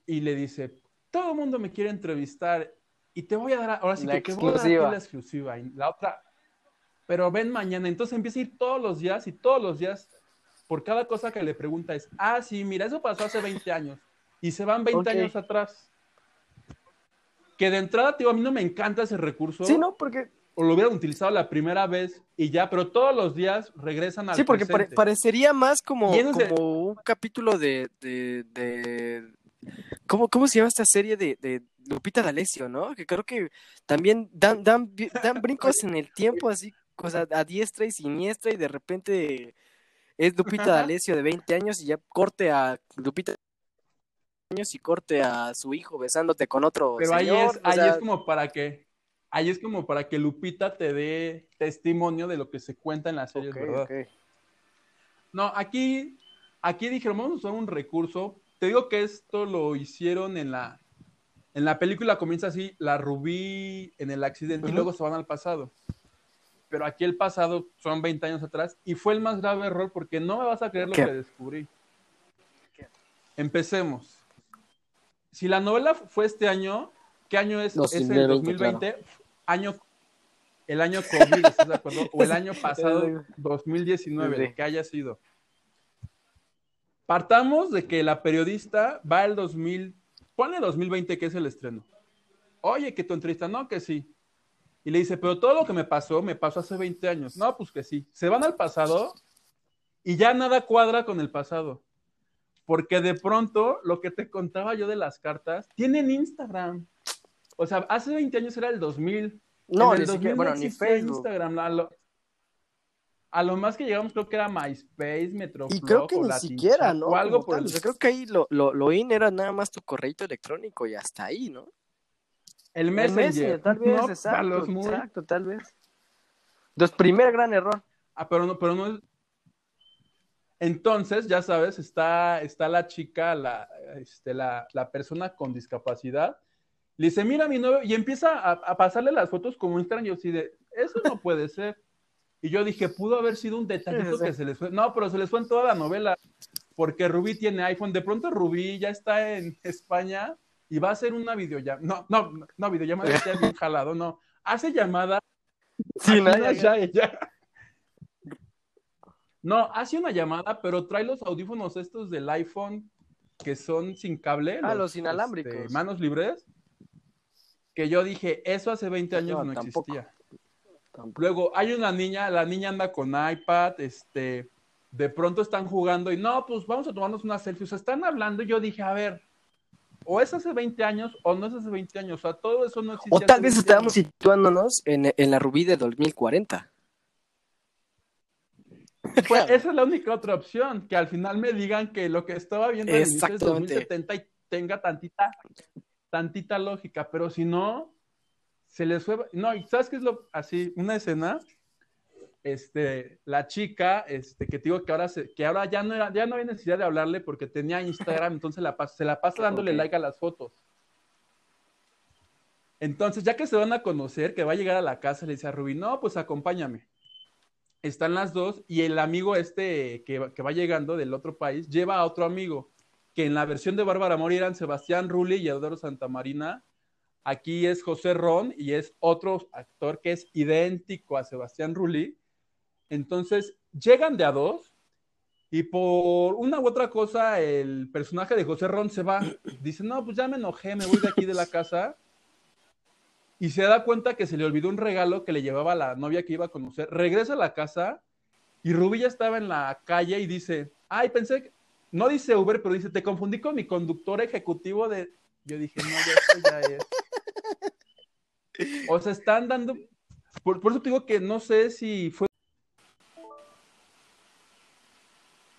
y le dice, todo el mundo me quiere entrevistar y te voy a dar, ahora sí La que te voy a dar exclusiva. la exclusiva. Y la otra, pero ven mañana. Entonces empieza a ir todos los días y todos los días, por cada cosa que le pregunta es, ah, sí, mira, eso pasó hace 20 años. Y se van 20 Ok. años atrás. Que de entrada, tío, a mí no me encanta ese recurso. Sí, ¿no? Porque, O lo hubieran utilizado la primera vez y ya, pero todos los días regresan al sí, porque pare- parecería más como, un capítulo de... de, de... ¿Cómo, ¿Cómo se llama esta serie de, de Lupita D'Alessio, no? Que creo que también dan, dan, dan brincos en el tiempo, así, cosa a diestra y siniestra, y de repente es Lupita. D'Alessio de 20 años y ya corte a Lupita años y corte a su hijo besándote con otro Pero ahí es, o ahí es como para que, ahí es como para que Lupita te dé testimonio de lo que se cuenta en la serie, ok, ¿verdad? No, aquí, aquí dijeron, vamos a usar un recurso. Te digo que esto lo hicieron en la, en la película comienza así, la Rubí en el accidente y luego se van al pasado. Pero aquí el pasado son 20 años atrás y fue el más grave error porque no me vas a creer lo ¿Qué? que descubrí. Empecemos. Si la novela fue este año, ¿qué año es? Es el 2020, 2020, año, el año COVID, ¿estás de acuerdo? O el año pasado, 2019, Sí. el que haya sido. Partamos de que la periodista va el 2000, ponle 2020 que es el estreno. Oye, que tu entrevista, no, que sí. Y le dice, pero todo lo que me pasó, me pasó hace 20 años. No, pues que sí. Se van al pasado y ya nada cuadra con el pasado. Porque de pronto, lo que te contaba yo de las cartas, tienen Instagram. O sea, hace 20 años era el 2000. No, En el ni siquiera, 2000 bueno, no ni Facebook. Instagram. A lo, a lo más que llegamos creo que era MySpace, Metroflog Y creo que o ni Latin siquiera, Chat ¿no? O algo Como por tal, el creo que ahí lo, lo, lo in era nada más tu correo electrónico y hasta ahí, ¿no? El El Messenger. Messenger, tal vez, No, exacto, los muy- exacto, tal vez. Entonces, primer gran error. Ah, pero no, pero no es. Entonces, ya sabes, está, está la chica, la, este, la, la persona con discapacidad. Le dice, mira mi novio, y empieza a, a pasarle las fotos como Instagram. Y yo así de, eso no puede ser. Y yo dije, pudo haber sido un detallito Sí, que se les fue. No, pero se les fue en toda la novela. Porque Rubí tiene iPhone. De pronto Rubí ya está en España y va a hacer una videollamada. No, no, no, videollamada, ya bien jalado, no. Hace llamada Sí, nada, no, ya, ya. No, hace una llamada, pero trae los audífonos estos del iPhone que son sin cable. Ah, los inalámbricos. este, manos libres. Que yo dije, eso hace 20 años No, no, tampoco. existía. Tampoco. Luego hay una niña, la niña anda con iPad, este, de pronto están jugando y no, pues vamos a tomarnos una selfie. O sea, están hablando y yo dije, a ver, o es hace 20 años o no es hace 20 años. O sea, todo eso no existe. O tal vez 20 estábamos años. situándonos en, en la Rubí de 2040. [LAUGHS] Pues esa es la única otra opción, que al final me digan que lo que estaba viendo en el inicio es Exactamente. 2070 y tenga tantita, tantita lógica, pero si no, se les fue. No, y ¿sabes qué es lo así? Una escena, este, la chica, este, que te digo que ahora se, que ahora ya no era, ya no había necesidad de hablarle porque tenía Instagram, [LAUGHS] entonces la se la pasa dándole like a las fotos. Entonces, ya que se van a conocer, que va a llegar a la casa, le dice a Rubí, no, pues acompáñame están las dos y el amigo este que, que va llegando del otro país lleva a otro amigo, que en la versión de Bárbara Mori eran Sebastián Rulli y Eduardo Santamarina. Aquí es José Ron y es otro actor que es idéntico a Sebastián Rulli. Entonces llegan de a dos y por una u otra cosa el personaje de José Ron se va. Dice, no, pues ya me enojé, me voy de aquí de la casa y se da cuenta que se le olvidó un regalo que le llevaba la novia que iba a conocer. Regresa a la casa y Rubí ya estaba en la calle y dice, ay, pensé. No dice Uber, pero dice, te confundí con mi conductor ejecutivo de... Yo dije, no, ya esto ya es. O sea, están dando... Por, por eso te digo que no sé si fue...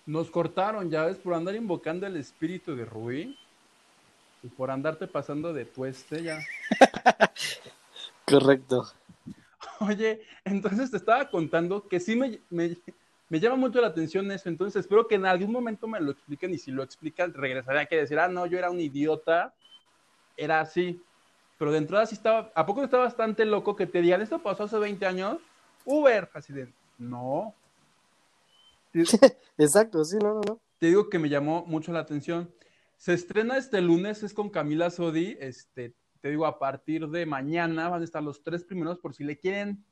Nos cortaron, ya ves, por andar invocando el espíritu de Rubí y por andarte pasando de tueste ya. [LAUGHS] Correcto. Oye, entonces te estaba contando que sí me, me, me llama mucho la atención eso, entonces espero que en algún momento me lo expliquen y si lo explican regresaré a que decir, ah, no, yo era un idiota, era así, pero de entrada sí estaba, ¿a poco está bastante loco que te digan, esto pasó hace 20 años? Uber, así de, no. [LAUGHS] Exacto, sí, no, no, no. te digo que me llamó mucho la atención. Se estrena este lunes, es con Camila Sodi, este, te digo, a partir de mañana van a estar los tres primeros por si le quieren,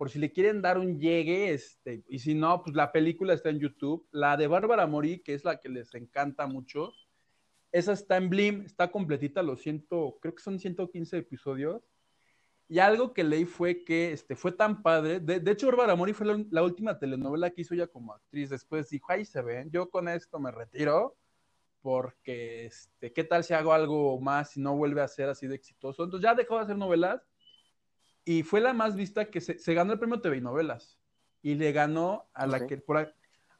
por si le quieren dar un llegue, este, y si no, pues la película está en YouTube. La de Bárbara Mori, que es la que les encanta mucho, esa está en Blim, está completita, los ciento, creo que son 115 episodios. Y algo que leí fue que este, fue tan padre. De, de hecho, Bárbara Mori fue la, la, última telenovela que hizo ella como actriz. Después dijo, ahí se ven, yo con esto me retiro porque este, qué tal si hago algo más y no vuelve a ser así de exitoso. Entonces ya dejó de hacer novelas y fue la más vista que se, se ganó el premio TV y novelas y le ganó a la que por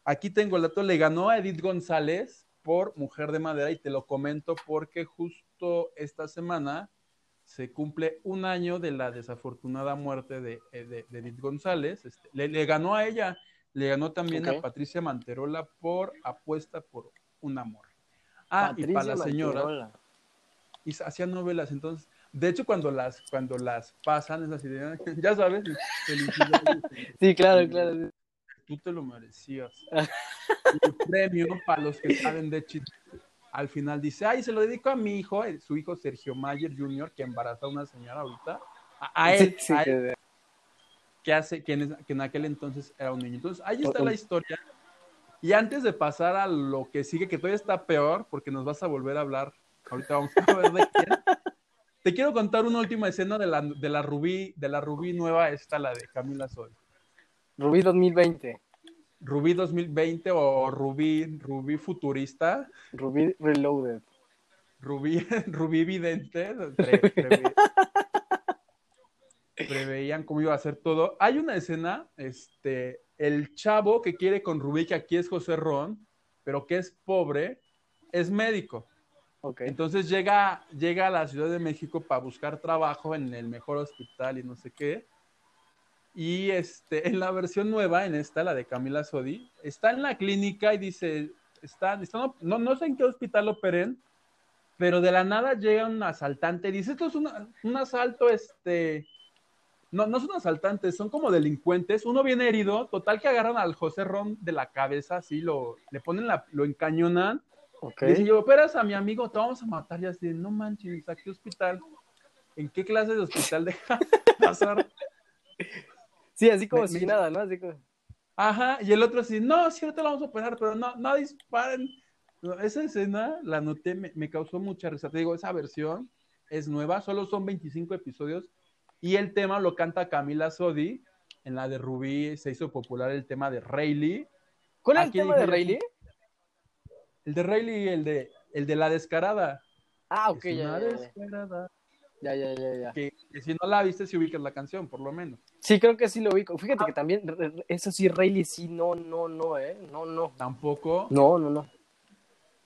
aquí tengo el dato, le ganó a Edith González por Mujer de Madera y te lo comento porque justo esta semana se cumple un año de la desafortunada muerte de, eh, de, de Edith González. Este, le, le ganó a ella, le ganó también a Patricia Manterola por apuesta por un amor. Ah, y para la señora, Manterola. y hacía novelas, entonces, de hecho, cuando las, cuando las pasan, es así, de, [LAUGHS] ya sabes, Sí, claro, claro. tú te lo merecías. El premio para los que saben de chiste, al final dice, ay, se lo dedico a mi hijo, su hijo Sergio Mayer Jr., que embaraza a una señora ahorita, a, a él, Sí, sí, a él, que- hace, que en, que en aquel entonces era un niño. Entonces, ahí está la historia. Y antes de pasar a lo que sigue, que todavía está peor, porque nos vas a volver a hablar, ahorita vamos a ver de quién. Te quiero contar una última escena de la, de la Rubí, de la Rubí nueva, esta, la de Camila Soy. Rubí 2020. Rubí 2020 o Rubí, Rubí futurista, Rubí Reloaded. Rubí, [LAUGHS] Rubí vidente, [LAUGHS] pre- preve- preveían cómo iba a ser todo. Hay una escena, este, el chavo que quiere con Rubí, que aquí es José Ron, pero que es pobre, es médico. Ok. Entonces llega, llega a la Ciudad de México para buscar trabajo en el mejor hospital y no sé qué. Y este, [LAUGHS] en la versión nueva, en esta, la de Camila Sodi, está en la clínica y dice, está- no, no sé en qué hospital operen, pero de la nada llega un asaltante y dice, esto es una- un asalto, este, no, no son asaltantes, son como delincuentes. Uno viene herido, total que agarran al José Ron de la cabeza, así lo, le ponen la, lo encañonan Ok. le dicen, yo, operas a mi amigo, te vamos a matar. Y así, no manches, ¿a qué hospital? ¿En qué clase de hospital deja [LAUGHS] pasar? Sí, así como Me- si me- nada, ¿no? Así como... Ajá, y el otro así, no, sí, ahorita la vamos a operar, pero no, no disparen. Esa escena la noté, me, me causó mucha risa. Te digo, esa versión es nueva, solo son 25 episodios y el tema lo canta Camila Sodi. En la de Rubí se hizo popular el tema de Rayleigh. ¿Cuál es el tema de Rayleigh? El de Rayleigh, el de, el de la descarada. Ah, ok, Es ya, una ya, descarada. Ya, ya, ya, ya. que, que si no la viste, si ubicas la canción, por lo menos. Sí, creo que sí lo ubico. Fíjate que también, eso sí, Rayleigh sí, no, no, no, ¿eh? No, no. Tampoco. No, no, no.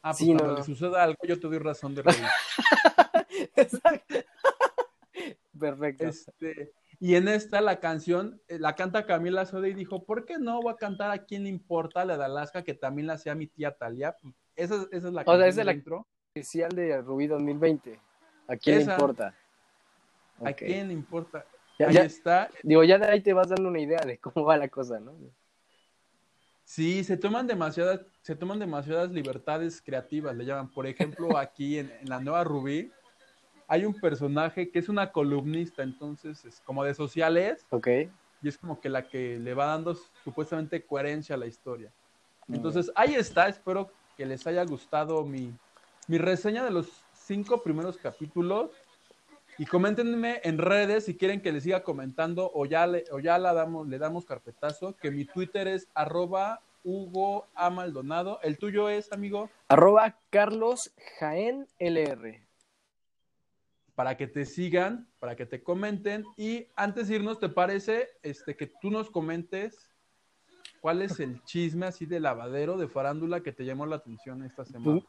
Ah, pues Sí, cuando no, le no. suceda algo, yo te doy razón de reír. [LAUGHS] Exacto. [LAUGHS] Perfecto. este, y en esta, la canción, eh, la canta Camila Soda y dijo, ¿por qué no voy a cantar a quién le importa la de Alaska, que también la hacía mi tía Talia? Pues, esa, es- esa es la O sea, es la- del intro. Especial de Rubí 2020. ¿A quién Esa. le importa? ¿A quién le importa? Ya- Ahí ya- está. Digo, ya de ahí te vas dando una idea de cómo va la cosa, ¿no? Sí, se toman demasiadas, se toman demasiadas libertades creativas, le llaman. Por ejemplo, [LAUGHS] aquí en, en la nueva Rubí, hay un personaje que es una columnista, entonces es como de sociales, Ok. y es como que la que le va dando supuestamente coherencia a la historia. Entonces, ahí está, espero que les haya gustado mi, mi reseña de los cinco primeros capítulos. Y coméntenme en redes si quieren que les siga comentando o ya le, o ya la damos, le damos carpetazo, que mi Twitter es arroba Hugo A. Maldonado. El tuyo es, amigo, Arroba Carlos Jaén LR. para que te sigan, para que te comenten. Y antes de irnos, ¿te parece este, que tú nos comentes cuál es el chisme así de lavadero, de farándula que te llamó la atención esta semana?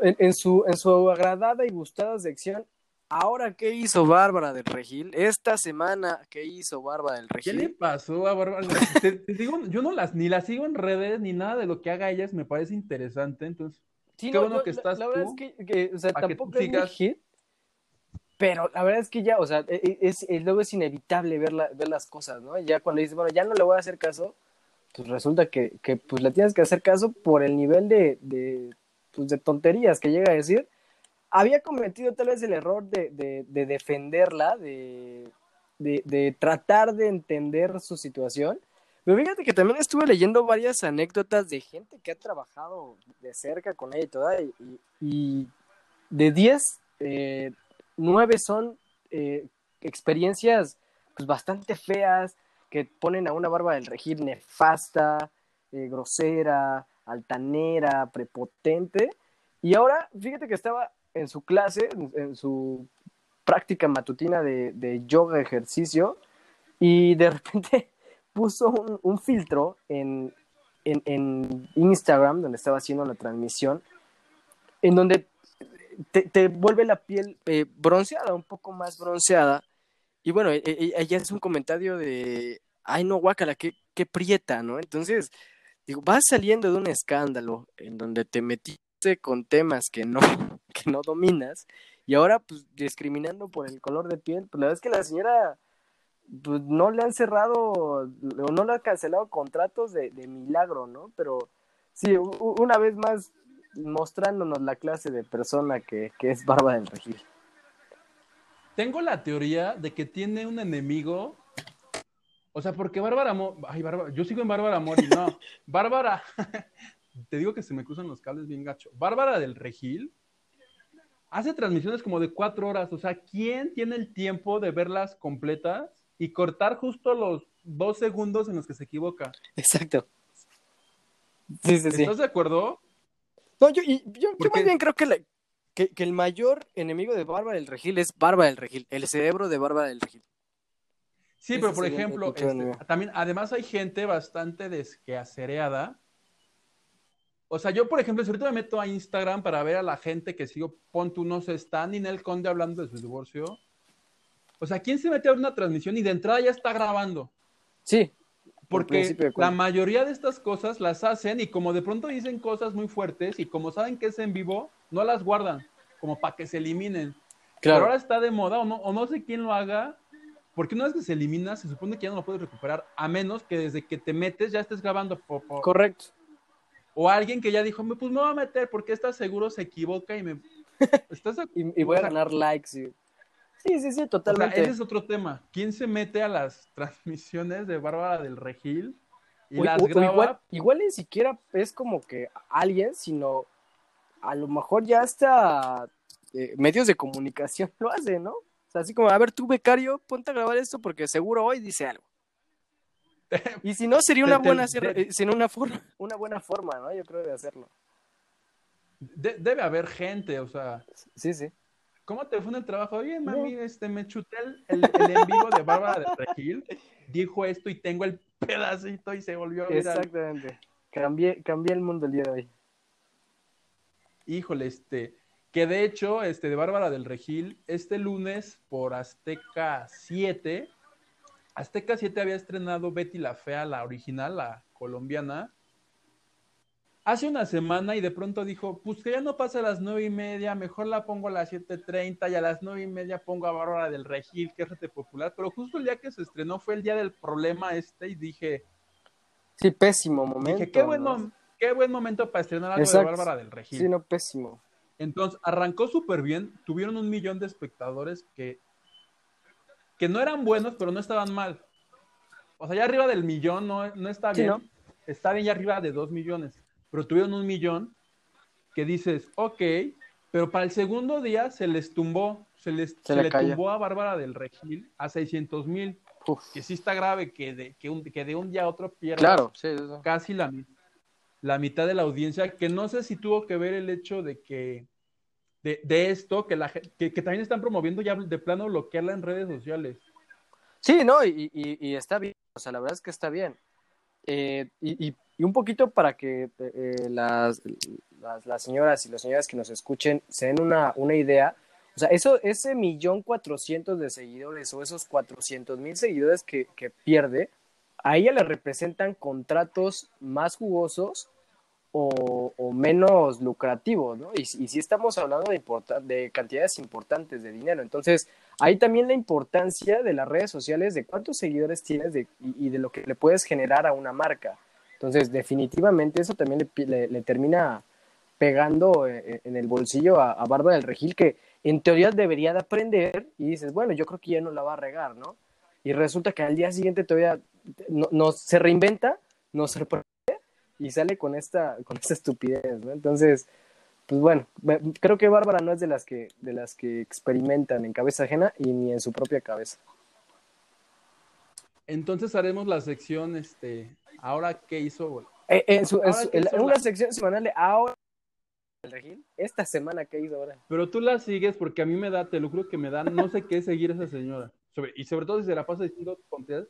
En, en su, en su agradada y gustada sección, ¿ahora qué hizo Bárbara del Regil? Esta semana, ¿qué hizo Bárbara del ¿Qué le Regil? pasó a Bárbara? Te, te digo, yo no las ni las sigo en redes ni nada de lo que haga ellas me parece interesante, entonces Sí, Qué bueno yo- que la- estás La, verdad tú, es que, que, o sea, tampoco es hit, pero la verdad es que ya, o sea, e- e- es, es- luego es inevitable ver, la- ver las cosas, ¿no? Ya cuando dices, bueno, ya no le voy a hacer caso, pues resulta que, que pues le tienes que hacer caso por el nivel de, de, pues, de tonterías que llega a decir. Había cometido tal vez el error de, de, de defenderla, de, de, tratar de entender su situación. Pero fíjate que también estuve leyendo varias anécdotas de gente que ha trabajado de cerca con ella y toda, y- y de 10, eh, 9 son eh, experiencias pues, bastante feas, que ponen a una barba del regir nefasta, eh, grosera, altanera, prepotente. Y ahora, fíjate que estaba en su clase, en, su práctica matutina de, de yoga ejercicio, y de repente [LAUGHS] puso un, filtro en, en, Instagram, donde estaba haciendo la transmisión, en donde te, te vuelve la piel eh, bronceada, un poco más bronceada. Y bueno, e- e- ella es un comentario de, ay no, guácala, qué, qué prieta, ¿no? Entonces, digo, vas saliendo de un escándalo en donde te metiste con temas que no, [LAUGHS] que no dominas y ahora pues discriminando por el color de piel, pues la verdad es que la señora pues no le han cerrado o no le han cancelado contratos de, de milagro, ¿no? Pero sí, una vez más mostrándonos la clase de persona que, que es Bárbara del Regil. Tengo la teoría de que tiene un enemigo. O sea, porque Bárbara Mo- Ay, Bárbara. Yo sigo en Bárbara Mori, no. [LAUGHS] Bárbara. [LAUGHS] Te digo que se me cruzan los cables bien gacho. Bárbara del Regil hace transmisiones como de cuatro horas. O sea, ¿quién tiene el tiempo de verlas completas y cortar justo los dos segundos en los que se equivoca? Exacto. Sí, sí, sí. ¿Estás de acuerdo? No, yo, yo, yo Porque- más bien creo que, la- que, que el mayor enemigo de Bárbara del Regil es Bárbara del Regil, el cerebro de Bárbara del Regil. Sí, Ese pero por ejemplo, este, también, además hay gente bastante desqueacereada. O sea, yo, por ejemplo, si ahorita me meto a Instagram para ver a la gente que sigo, pon tú, no sé, está Ninel Conde hablando de su divorcio. O sea, ¿quién se mete a ver una transmisión y de entrada ya está grabando? Sí. por Porque la mayoría de estas cosas las hacen y como de pronto dicen cosas muy fuertes y como saben que es en vivo, no las guardan, como para que se eliminen. Pero Claro. ahora está de moda, o no, o no sé quién lo haga, porque una vez que se elimina, se supone que ya no lo puedes recuperar, a menos que desde que te metes ya estés grabando. po- po- Correcto. o alguien que ya dijo, "Me- pues me voy a meter porque está seguro se equivoca y me... [LAUGHS] ¿Estás Y, y voy a o ganar likes. y- Sí, sí, sí, o sea, totalmente. ese es otro tema. ¿Quién se mete a las transmisiones de Bárbara del Regil y O- las o- o graba? igual, igual ni siquiera es como que alguien, sino a lo mejor ya hasta eh, medios de comunicación lo hacen, ¿no? O sea, así como, a ver, tú, becario, ponte a grabar esto porque seguro hoy dice algo. [LAUGHS] Y si no, sería una buena, de- eh, sería una, forma, [LAUGHS] una buena forma, ¿no? Yo creo de hacerlo. De- debe haber gente, o sea... Sí, sí. ¿Cómo te fue en el trabajo? Bien, mami, este, me chuté el, el, el en vivo de Bárbara del Regil, dijo esto y tengo el pedacito y se volvió viral. Exactamente. Cambié, cambié el mundo el día de hoy. Híjole, este, que de hecho, este, de Bárbara del Regil, este lunes por Azteca 7, Azteca 7 había estrenado Betty la Fea, la original, la colombiana, hace una semana y de pronto dijo, pues que ya no pasa a las nueve y media, mejor la pongo a las 7.30 y a las nueve y media pongo a Bárbara del Regil, que es rete popular, pero justo el día que se estrenó fue el día del problema este y dije, Sí, pésimo momento. dije, qué buen, ¿no? Qué buen momento para estrenar algo Exacto. de Bárbara del Regil. Sí, no, pésimo. Entonces, arrancó súper bien. Tuvieron un millón de espectadores que, que no eran buenos, pero no estaban mal. O sea, ya arriba del millón no, no está Sí, bien. ¿no? Está bien ya arriba de dos millones. Pero tuvieron un millón que dices, ok, pero para el segundo día se les tumbó. Se, les, Se se le tumbó a Bárbara del Regil a 600 mil. Que sí está grave que de, que, un- que de un día a otro pierda Claro, sí, casi la, mi- la mitad de la audiencia, que no sé si tuvo que ver el hecho de que de, de esto, que, la, que, que también están promoviendo ya de plano bloquearla en redes sociales. Sí, no, y, y- y está bien, o sea, la verdad es que está bien. Eh, y, y- un poquito para que eh, las, las, las señoras y los señoras que nos escuchen se den una, una idea, o sea, eso, ese millón cuatrocientos de seguidores o esos cuatrocientos mil seguidores que, que pierde, a ella le representan contratos más jugosos o, menos lucrativos, ¿no? Y, y sí estamos hablando de, cantidades importantes de dinero. Entonces, Ahí también la importancia de las redes sociales, de cuántos seguidores tienes y, de lo que le puedes generar a una marca. Entonces, definitivamente eso también le, termina pegando eh, en el bolsillo a, a Bárbara del Regil, que en teoría debería de aprender y dices, bueno, yo creo que ya no la va a regar, ¿no? Y resulta que al día siguiente todavía no, no- se reinventa, nos sorprende y sale con esta, con esta estupidez, ¿no? Entonces, pues bueno, creo que Bárbara no es de las que, de las que experimentan en cabeza ajena y ni en su propia cabeza. Entonces haremos la sección, este, ahora qué hizo. Eh, en su, en su- en hizo una la- sección semanal de ahora esta semana que hizo ahora. Pero tú la sigues porque a mí me da, te lo juro que me da, no sé qué seguir a esa señora. Sobre- y sobre todo si se la pasa diciendo tonterías,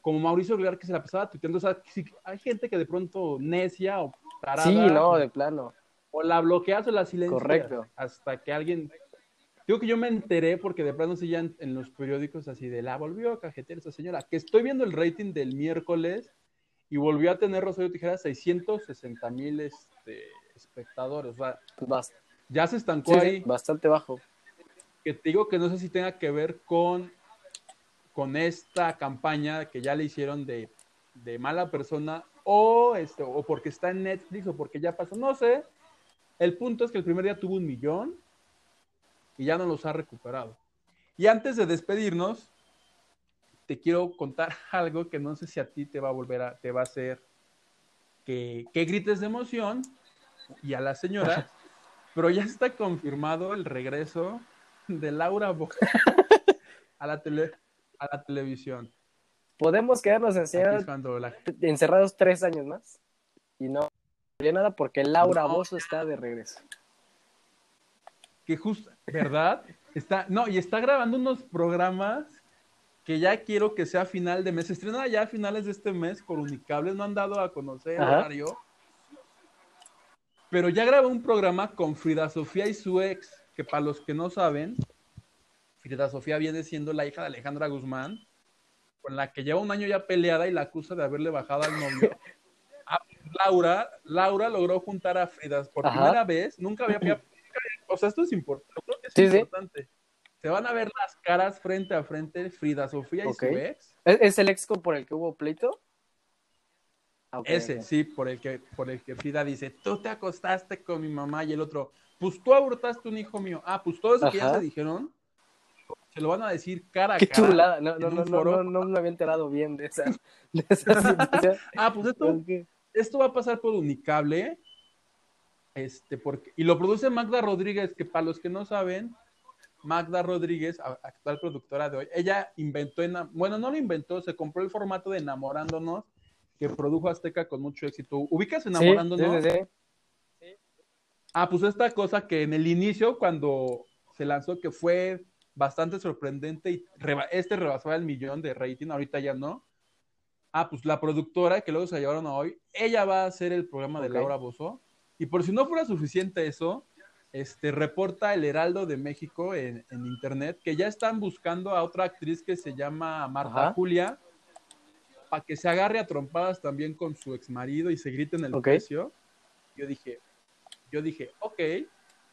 como Mauricio Aguilar que se la pasaba tuiteando. O sea, hay gente que de pronto necia o tarada. Sí, no, de plano. o la bloqueas o la silencias. Correcto. Hasta que alguien. Digo que yo me enteré porque de pronto sí ya en, en los periódicos así de la volvió a cajetear esa señora. Que estoy viendo el rating del miércoles y volvió a tener Rosario Tijeras 660 mil este, espectadores. O sea, Pues ya se estancó sí, ahí. bastante bajo. Que te digo que no sé si tenga que ver con, con esta campaña que ya le hicieron de, de mala persona o, este, o porque está en Netflix o porque ya pasó. No sé. El punto es que el primer día tuvo un millón y ya no los ha recuperado. Y antes de despedirnos, te quiero contar [LAUGHS] algo que no sé si a ti te va a volver a, te va a hacer que, que grites de emoción y a la señora, [LAUGHS] pero ya está confirmado el regreso de Laura Bo [LAUGHS] a la, tele, a la televisión. Podemos quedarnos encerrados, encerrados tres años más y no había nada porque Laura No. Bozo está de regreso. que justo, ¿verdad? Está, no, y está grabando unos programas que ya quiero que sea final de mes. Se estrena ya a finales de este mes, Comunicables, no han dado a conocer el horario. Pero ya grabó un programa con Frida Sofía y su ex, que para los que no saben, Frida Sofía viene siendo la hija de Alejandra Guzmán, con la que lleva un año ya peleada y la acusa de haberle bajado al novio. Laura, Laura logró juntar a Frida por Ajá. primera vez, nunca había, nunca había- o sea, esto es importante, yo creo que es Sí, sí. importante. Se van a ver las caras frente a frente Frida Sofía y su ex. ¿Es, el ex por el que hubo pleito? Ah, Ese, sí, por el que, por el que Frida dice, tú te acostaste con mi mamá y el otro, pues tú abortaste un hijo mío. Ah, pues todo eso que ya se dijeron, se lo van a decir cara a Qué cara. chulada. No, no, no, no, no, no me había enterado bien de esa, [LAUGHS] de esa situación. [LAUGHS] Ah, pues esto, esto va a pasar por Unicable. Este, porque, y lo produce Magda Rodríguez, que para los que no saben, Magda Rodríguez, actual productora de hoy, ella inventó, bueno, no lo inventó, se compró el formato de Enamorándonos, que produjo Azteca con mucho éxito. ¿Ubicas Enamorándonos? sí, sí, sí. Ah, pues esta cosa que en el inicio, cuando se lanzó, que fue bastante sorprendente y reba- este rebasaba el millón de rating, ahorita ya no. Ah, pues la productora que luego se llevaron a hoy, ella va a hacer el programa de Ok. Laura Bozo. Y por si no fuera suficiente eso, este reporta el Heraldo de México en, en internet que ya están buscando a otra actriz que se llama Marta Ajá. Julia para que se agarre a trompadas también con su ex marido y se griten el Ok. precio. Yo dije, yo dije, ok,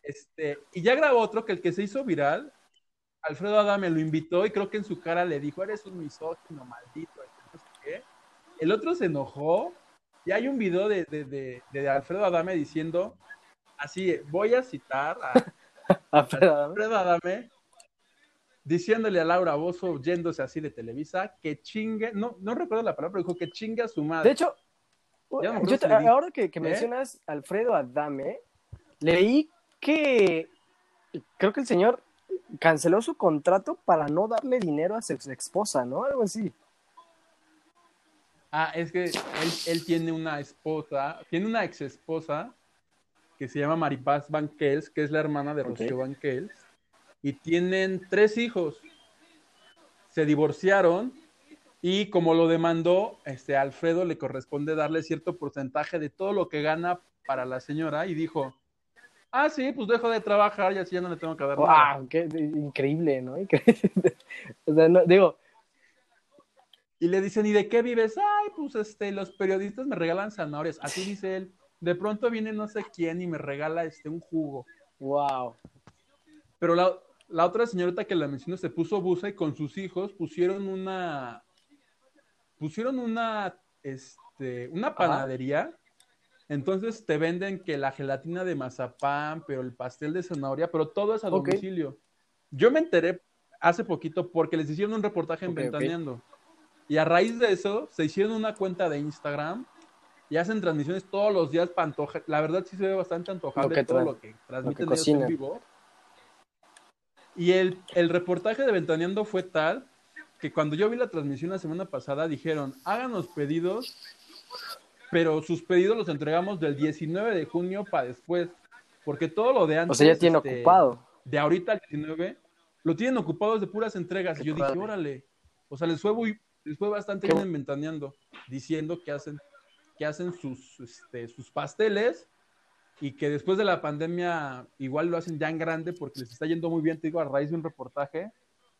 este, y ya grabó otro que el que se hizo viral, Alfredo Adame lo invitó y creo que en su cara le dijo, eres un misógino, maldito, no sé qué. El otro se enojó y hay un video de, de, de, de Alfredo Adame diciendo, así, voy a citar a [LAUGHS] Alfredo Adame. Alfredo Adame diciéndole a Laura Bozo, yéndose así de Televisa, que chingue, no, no recuerdo la palabra, pero dijo que chingue a su madre. De hecho, yo ahora que, que ¿Eh? mencionas Alfredo Adame, leí que creo que el señor canceló su contrato para no darle dinero a su ex esposa, ¿no? Algo así. Ah, es que él, él tiene una esposa, tiene una ex esposa que se llama Maripaz Banquels, que es la hermana de. Rocío Banquels, y tienen tres hijos. Se divorciaron y como lo demandó, este Alfredo le corresponde darle cierto porcentaje de todo lo que gana para la señora y dijo, ah, sí, pues dejo de trabajar y así ya no le tengo que dar nada. ¡Wow! Qué increíble, ¿no? Increíble. [LAUGHS] O sea, no, digo, Y le dicen, ¿y de qué vives? Ay, pues este, los periodistas me regalan zanahorias. Así [LAUGHS] dice él. De pronto viene no sé quién y me regala este un jugo. wow. Pero la, la otra señorita que la mencionó se puso busa y con sus hijos pusieron una pusieron una este una panadería. Entonces te venden que la gelatina de mazapán, pero el pastel de zanahoria, pero todo es a domicilio. Yo me enteré hace poquito porque les hicieron un reportaje en. Ventaneando. Y a raíz de eso, se hicieron una cuenta de Instagram y hacen transmisiones todos los días para antojar. La verdad sí se ve bastante antojable Lo que todo tra- lo que transmiten ellos en vivo. Y el, el reportaje de Ventaneando fue tal que cuando yo vi la transmisión la semana pasada dijeron, háganos pedidos, pero sus pedidos los entregamos del 19 de junio para después, porque todo lo de O antes... sea, ya tiene este, ocupado. de ahorita al 19, lo tienen ocupados de puras entregas. Qué y yo dije, padre. órale. O sea, les fue, muy, les fue bastante bien inventaneando, diciendo que hacen, que hacen sus, este, sus pasteles y que después de la pandemia igual lo hacen ya en grande porque les está yendo muy bien, te digo, a raíz de un reportaje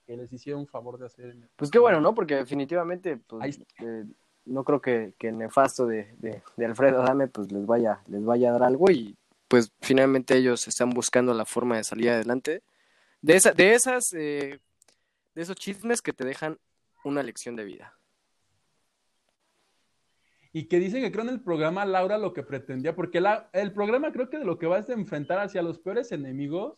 que les hicieron un favor de hacer. Pues qué bueno, ¿no? Porque definitivamente, pues, eh, no creo que, que el nefasto de, de, de Alfredo Adame, pues les vaya, les vaya a dar algo y pues finalmente ellos están buscando la forma de salir adelante. De, esa, de esas, eh, de esos chismes que te dejan una lección de vida. Y que dicen que creo en el programa Laura lo que pretendía, porque la- el programa creo que de lo que va es de enfrentar hacia los peores enemigos,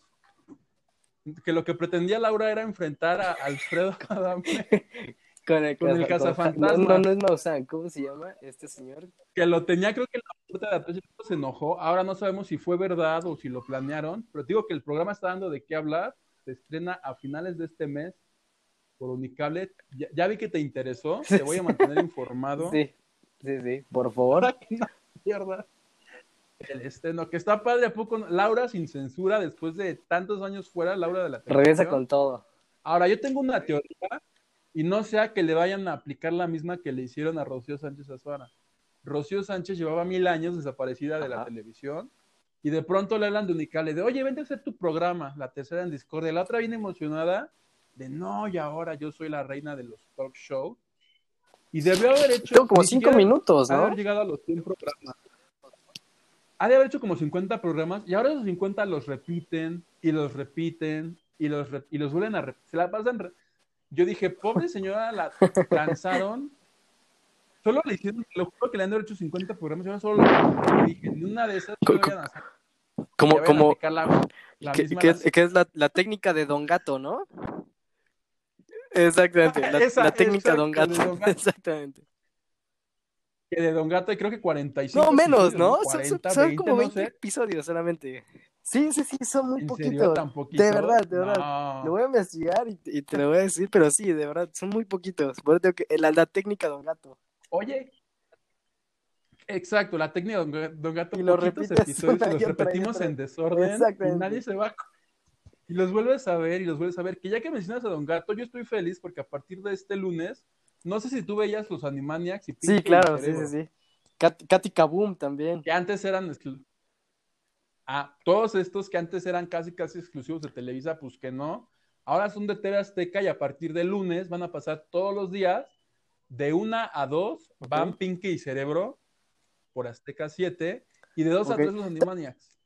que lo que pretendía Laura era enfrentar a Alfredo Adame, [LAUGHS] Con el, Con el caza- cazafantasma. No, no, no es Maussan, ¿cómo se llama este señor? que lo tenía creo que en la puerta de atrás se enojó. Ahora no sabemos si fue verdad o si lo planearon, pero te digo que el programa está dando de qué hablar. Se estrena a finales de este mes por Unicable. Ya, ya vi que te interesó, [LAUGHS] te voy a mantener informado. Sí, sí, sí, por favor. Para que no pierdas el estreno, que está padre a poco. Laura sin censura, después de tantos años fuera, Laura de la Regresa televisión. con todo. Ahora, yo tengo una teoría y no sea que le vayan a aplicar la misma que le hicieron a Rocío Sánchez Azuara. Rocío Sánchez llevaba mil años desaparecida de la televisión y de pronto le hablan de Unicale de, oye, vente a hacer tu programa, la tercera en Discordia. La otra bien emocionada de, no, y ahora yo soy la reina de los talk show. Y debió haber hecho... Tengo como cinco minutos, ¿no? haber llegado a los 100 programas. Ha de haber hecho como 50 programas y ahora esos 50 los repiten y los repiten y los, re- y los vuelven a repetir. Se la pasan. Yo dije, pobre señora, la lanzaron. Solo le hicieron, lo juro que le han hecho 50 programas y ahora solo lo dije, ni una de esas no a. Como, como, aplicar la- la que, es la, la técnica de Don Gato, ¿no? Exactamente, la, Esa, técnica exacto, Don Gato. de Don Gato. Exactamente. que de Don Gato hay creo que 45. No, menos, ¿no? Son- 40, son, son 20, como no 20 sé. episodios solamente. Sí, sí, sí, son muy poquitos. De verdad, de verdad. No. Lo voy a investigar y, te- y te lo voy a decir, pero sí, de verdad, son muy poquitos. Por eso que, la, la técnica Don Gato. Oye, exacto, la técnica de Don Ga- Don Gato, Y lo repites episodios y los repetimos en desorden y nadie se va. Y los vuelves a ver y los vuelves a ver. Que ya que mencionas a Don Gato, yo estoy feliz porque a partir de este lunes, no sé si tú veías los Animaniacs y Sí, Pinky claro, sí, sí, sí. Kat- Katy Kaboom también. Que antes eran... exclu- Ah, todos estos que antes eran casi, casi exclusivos de Televisa, pues que no. Ahora son de TV Azteca y a partir de lunes van a pasar todos los días de una a dos van Pinky y Cerebro por Azteca 7 y de dos a tres los Animaniacs.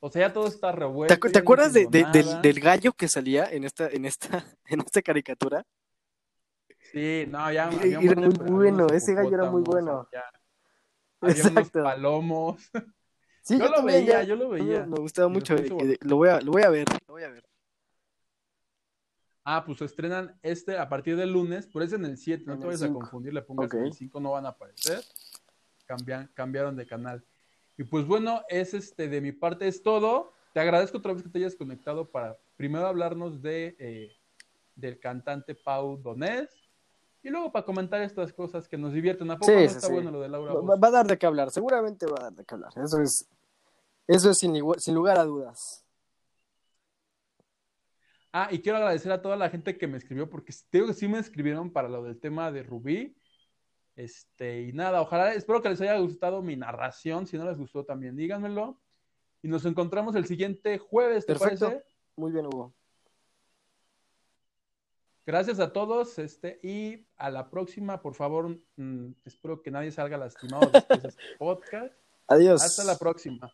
O sea, ya todo está ¿Te, revuelto. acu- te no acuerdas de, entiendo de- del, gallo que salía en esta, en esta, [LAUGHS] en esta caricatura? Sí, no, ya. Era muy bueno, ese gallo era muy bueno. había- había unos Exacto. palomos. [LAUGHS] Sí, yo lo veía, yo lo veía. Me gustaba mucho. eh, Lo voy a, lo voy a ver, lo voy a ver. Ah, pues se estrenan este a partir del lunes, por eso en el 7, no te vayas a confundir, le pongas Ok. en el 5, no van a aparecer. Cambian, cambiaron de canal. Y pues bueno, es este de mi parte es todo. Te agradezco otra vez que te hayas conectado para primero hablarnos de eh, del cantante Pau Donés y luego para comentar estas cosas que nos divierten. ¿A poco Sí, no está sí. bueno lo de Laura Va, va a dar de qué hablar, seguramente va a dar de qué hablar. Eso es, eso es sin, igual- sin lugar a dudas. Ah, y quiero agradecer a toda la gente que me escribió, porque digo que sí me escribieron para lo del tema de Rubí. Este, y nada, ojalá, espero que les haya gustado mi narración. Si no les gustó, también díganmelo. Y nos encontramos el siguiente jueves, ¿te Perfecto. parece? Muy bien, Hugo. Gracias a todos, este, y a la próxima, por favor, mm, espero que nadie salga lastimado después de este [LAUGHS] podcast. Adiós. Hasta la próxima.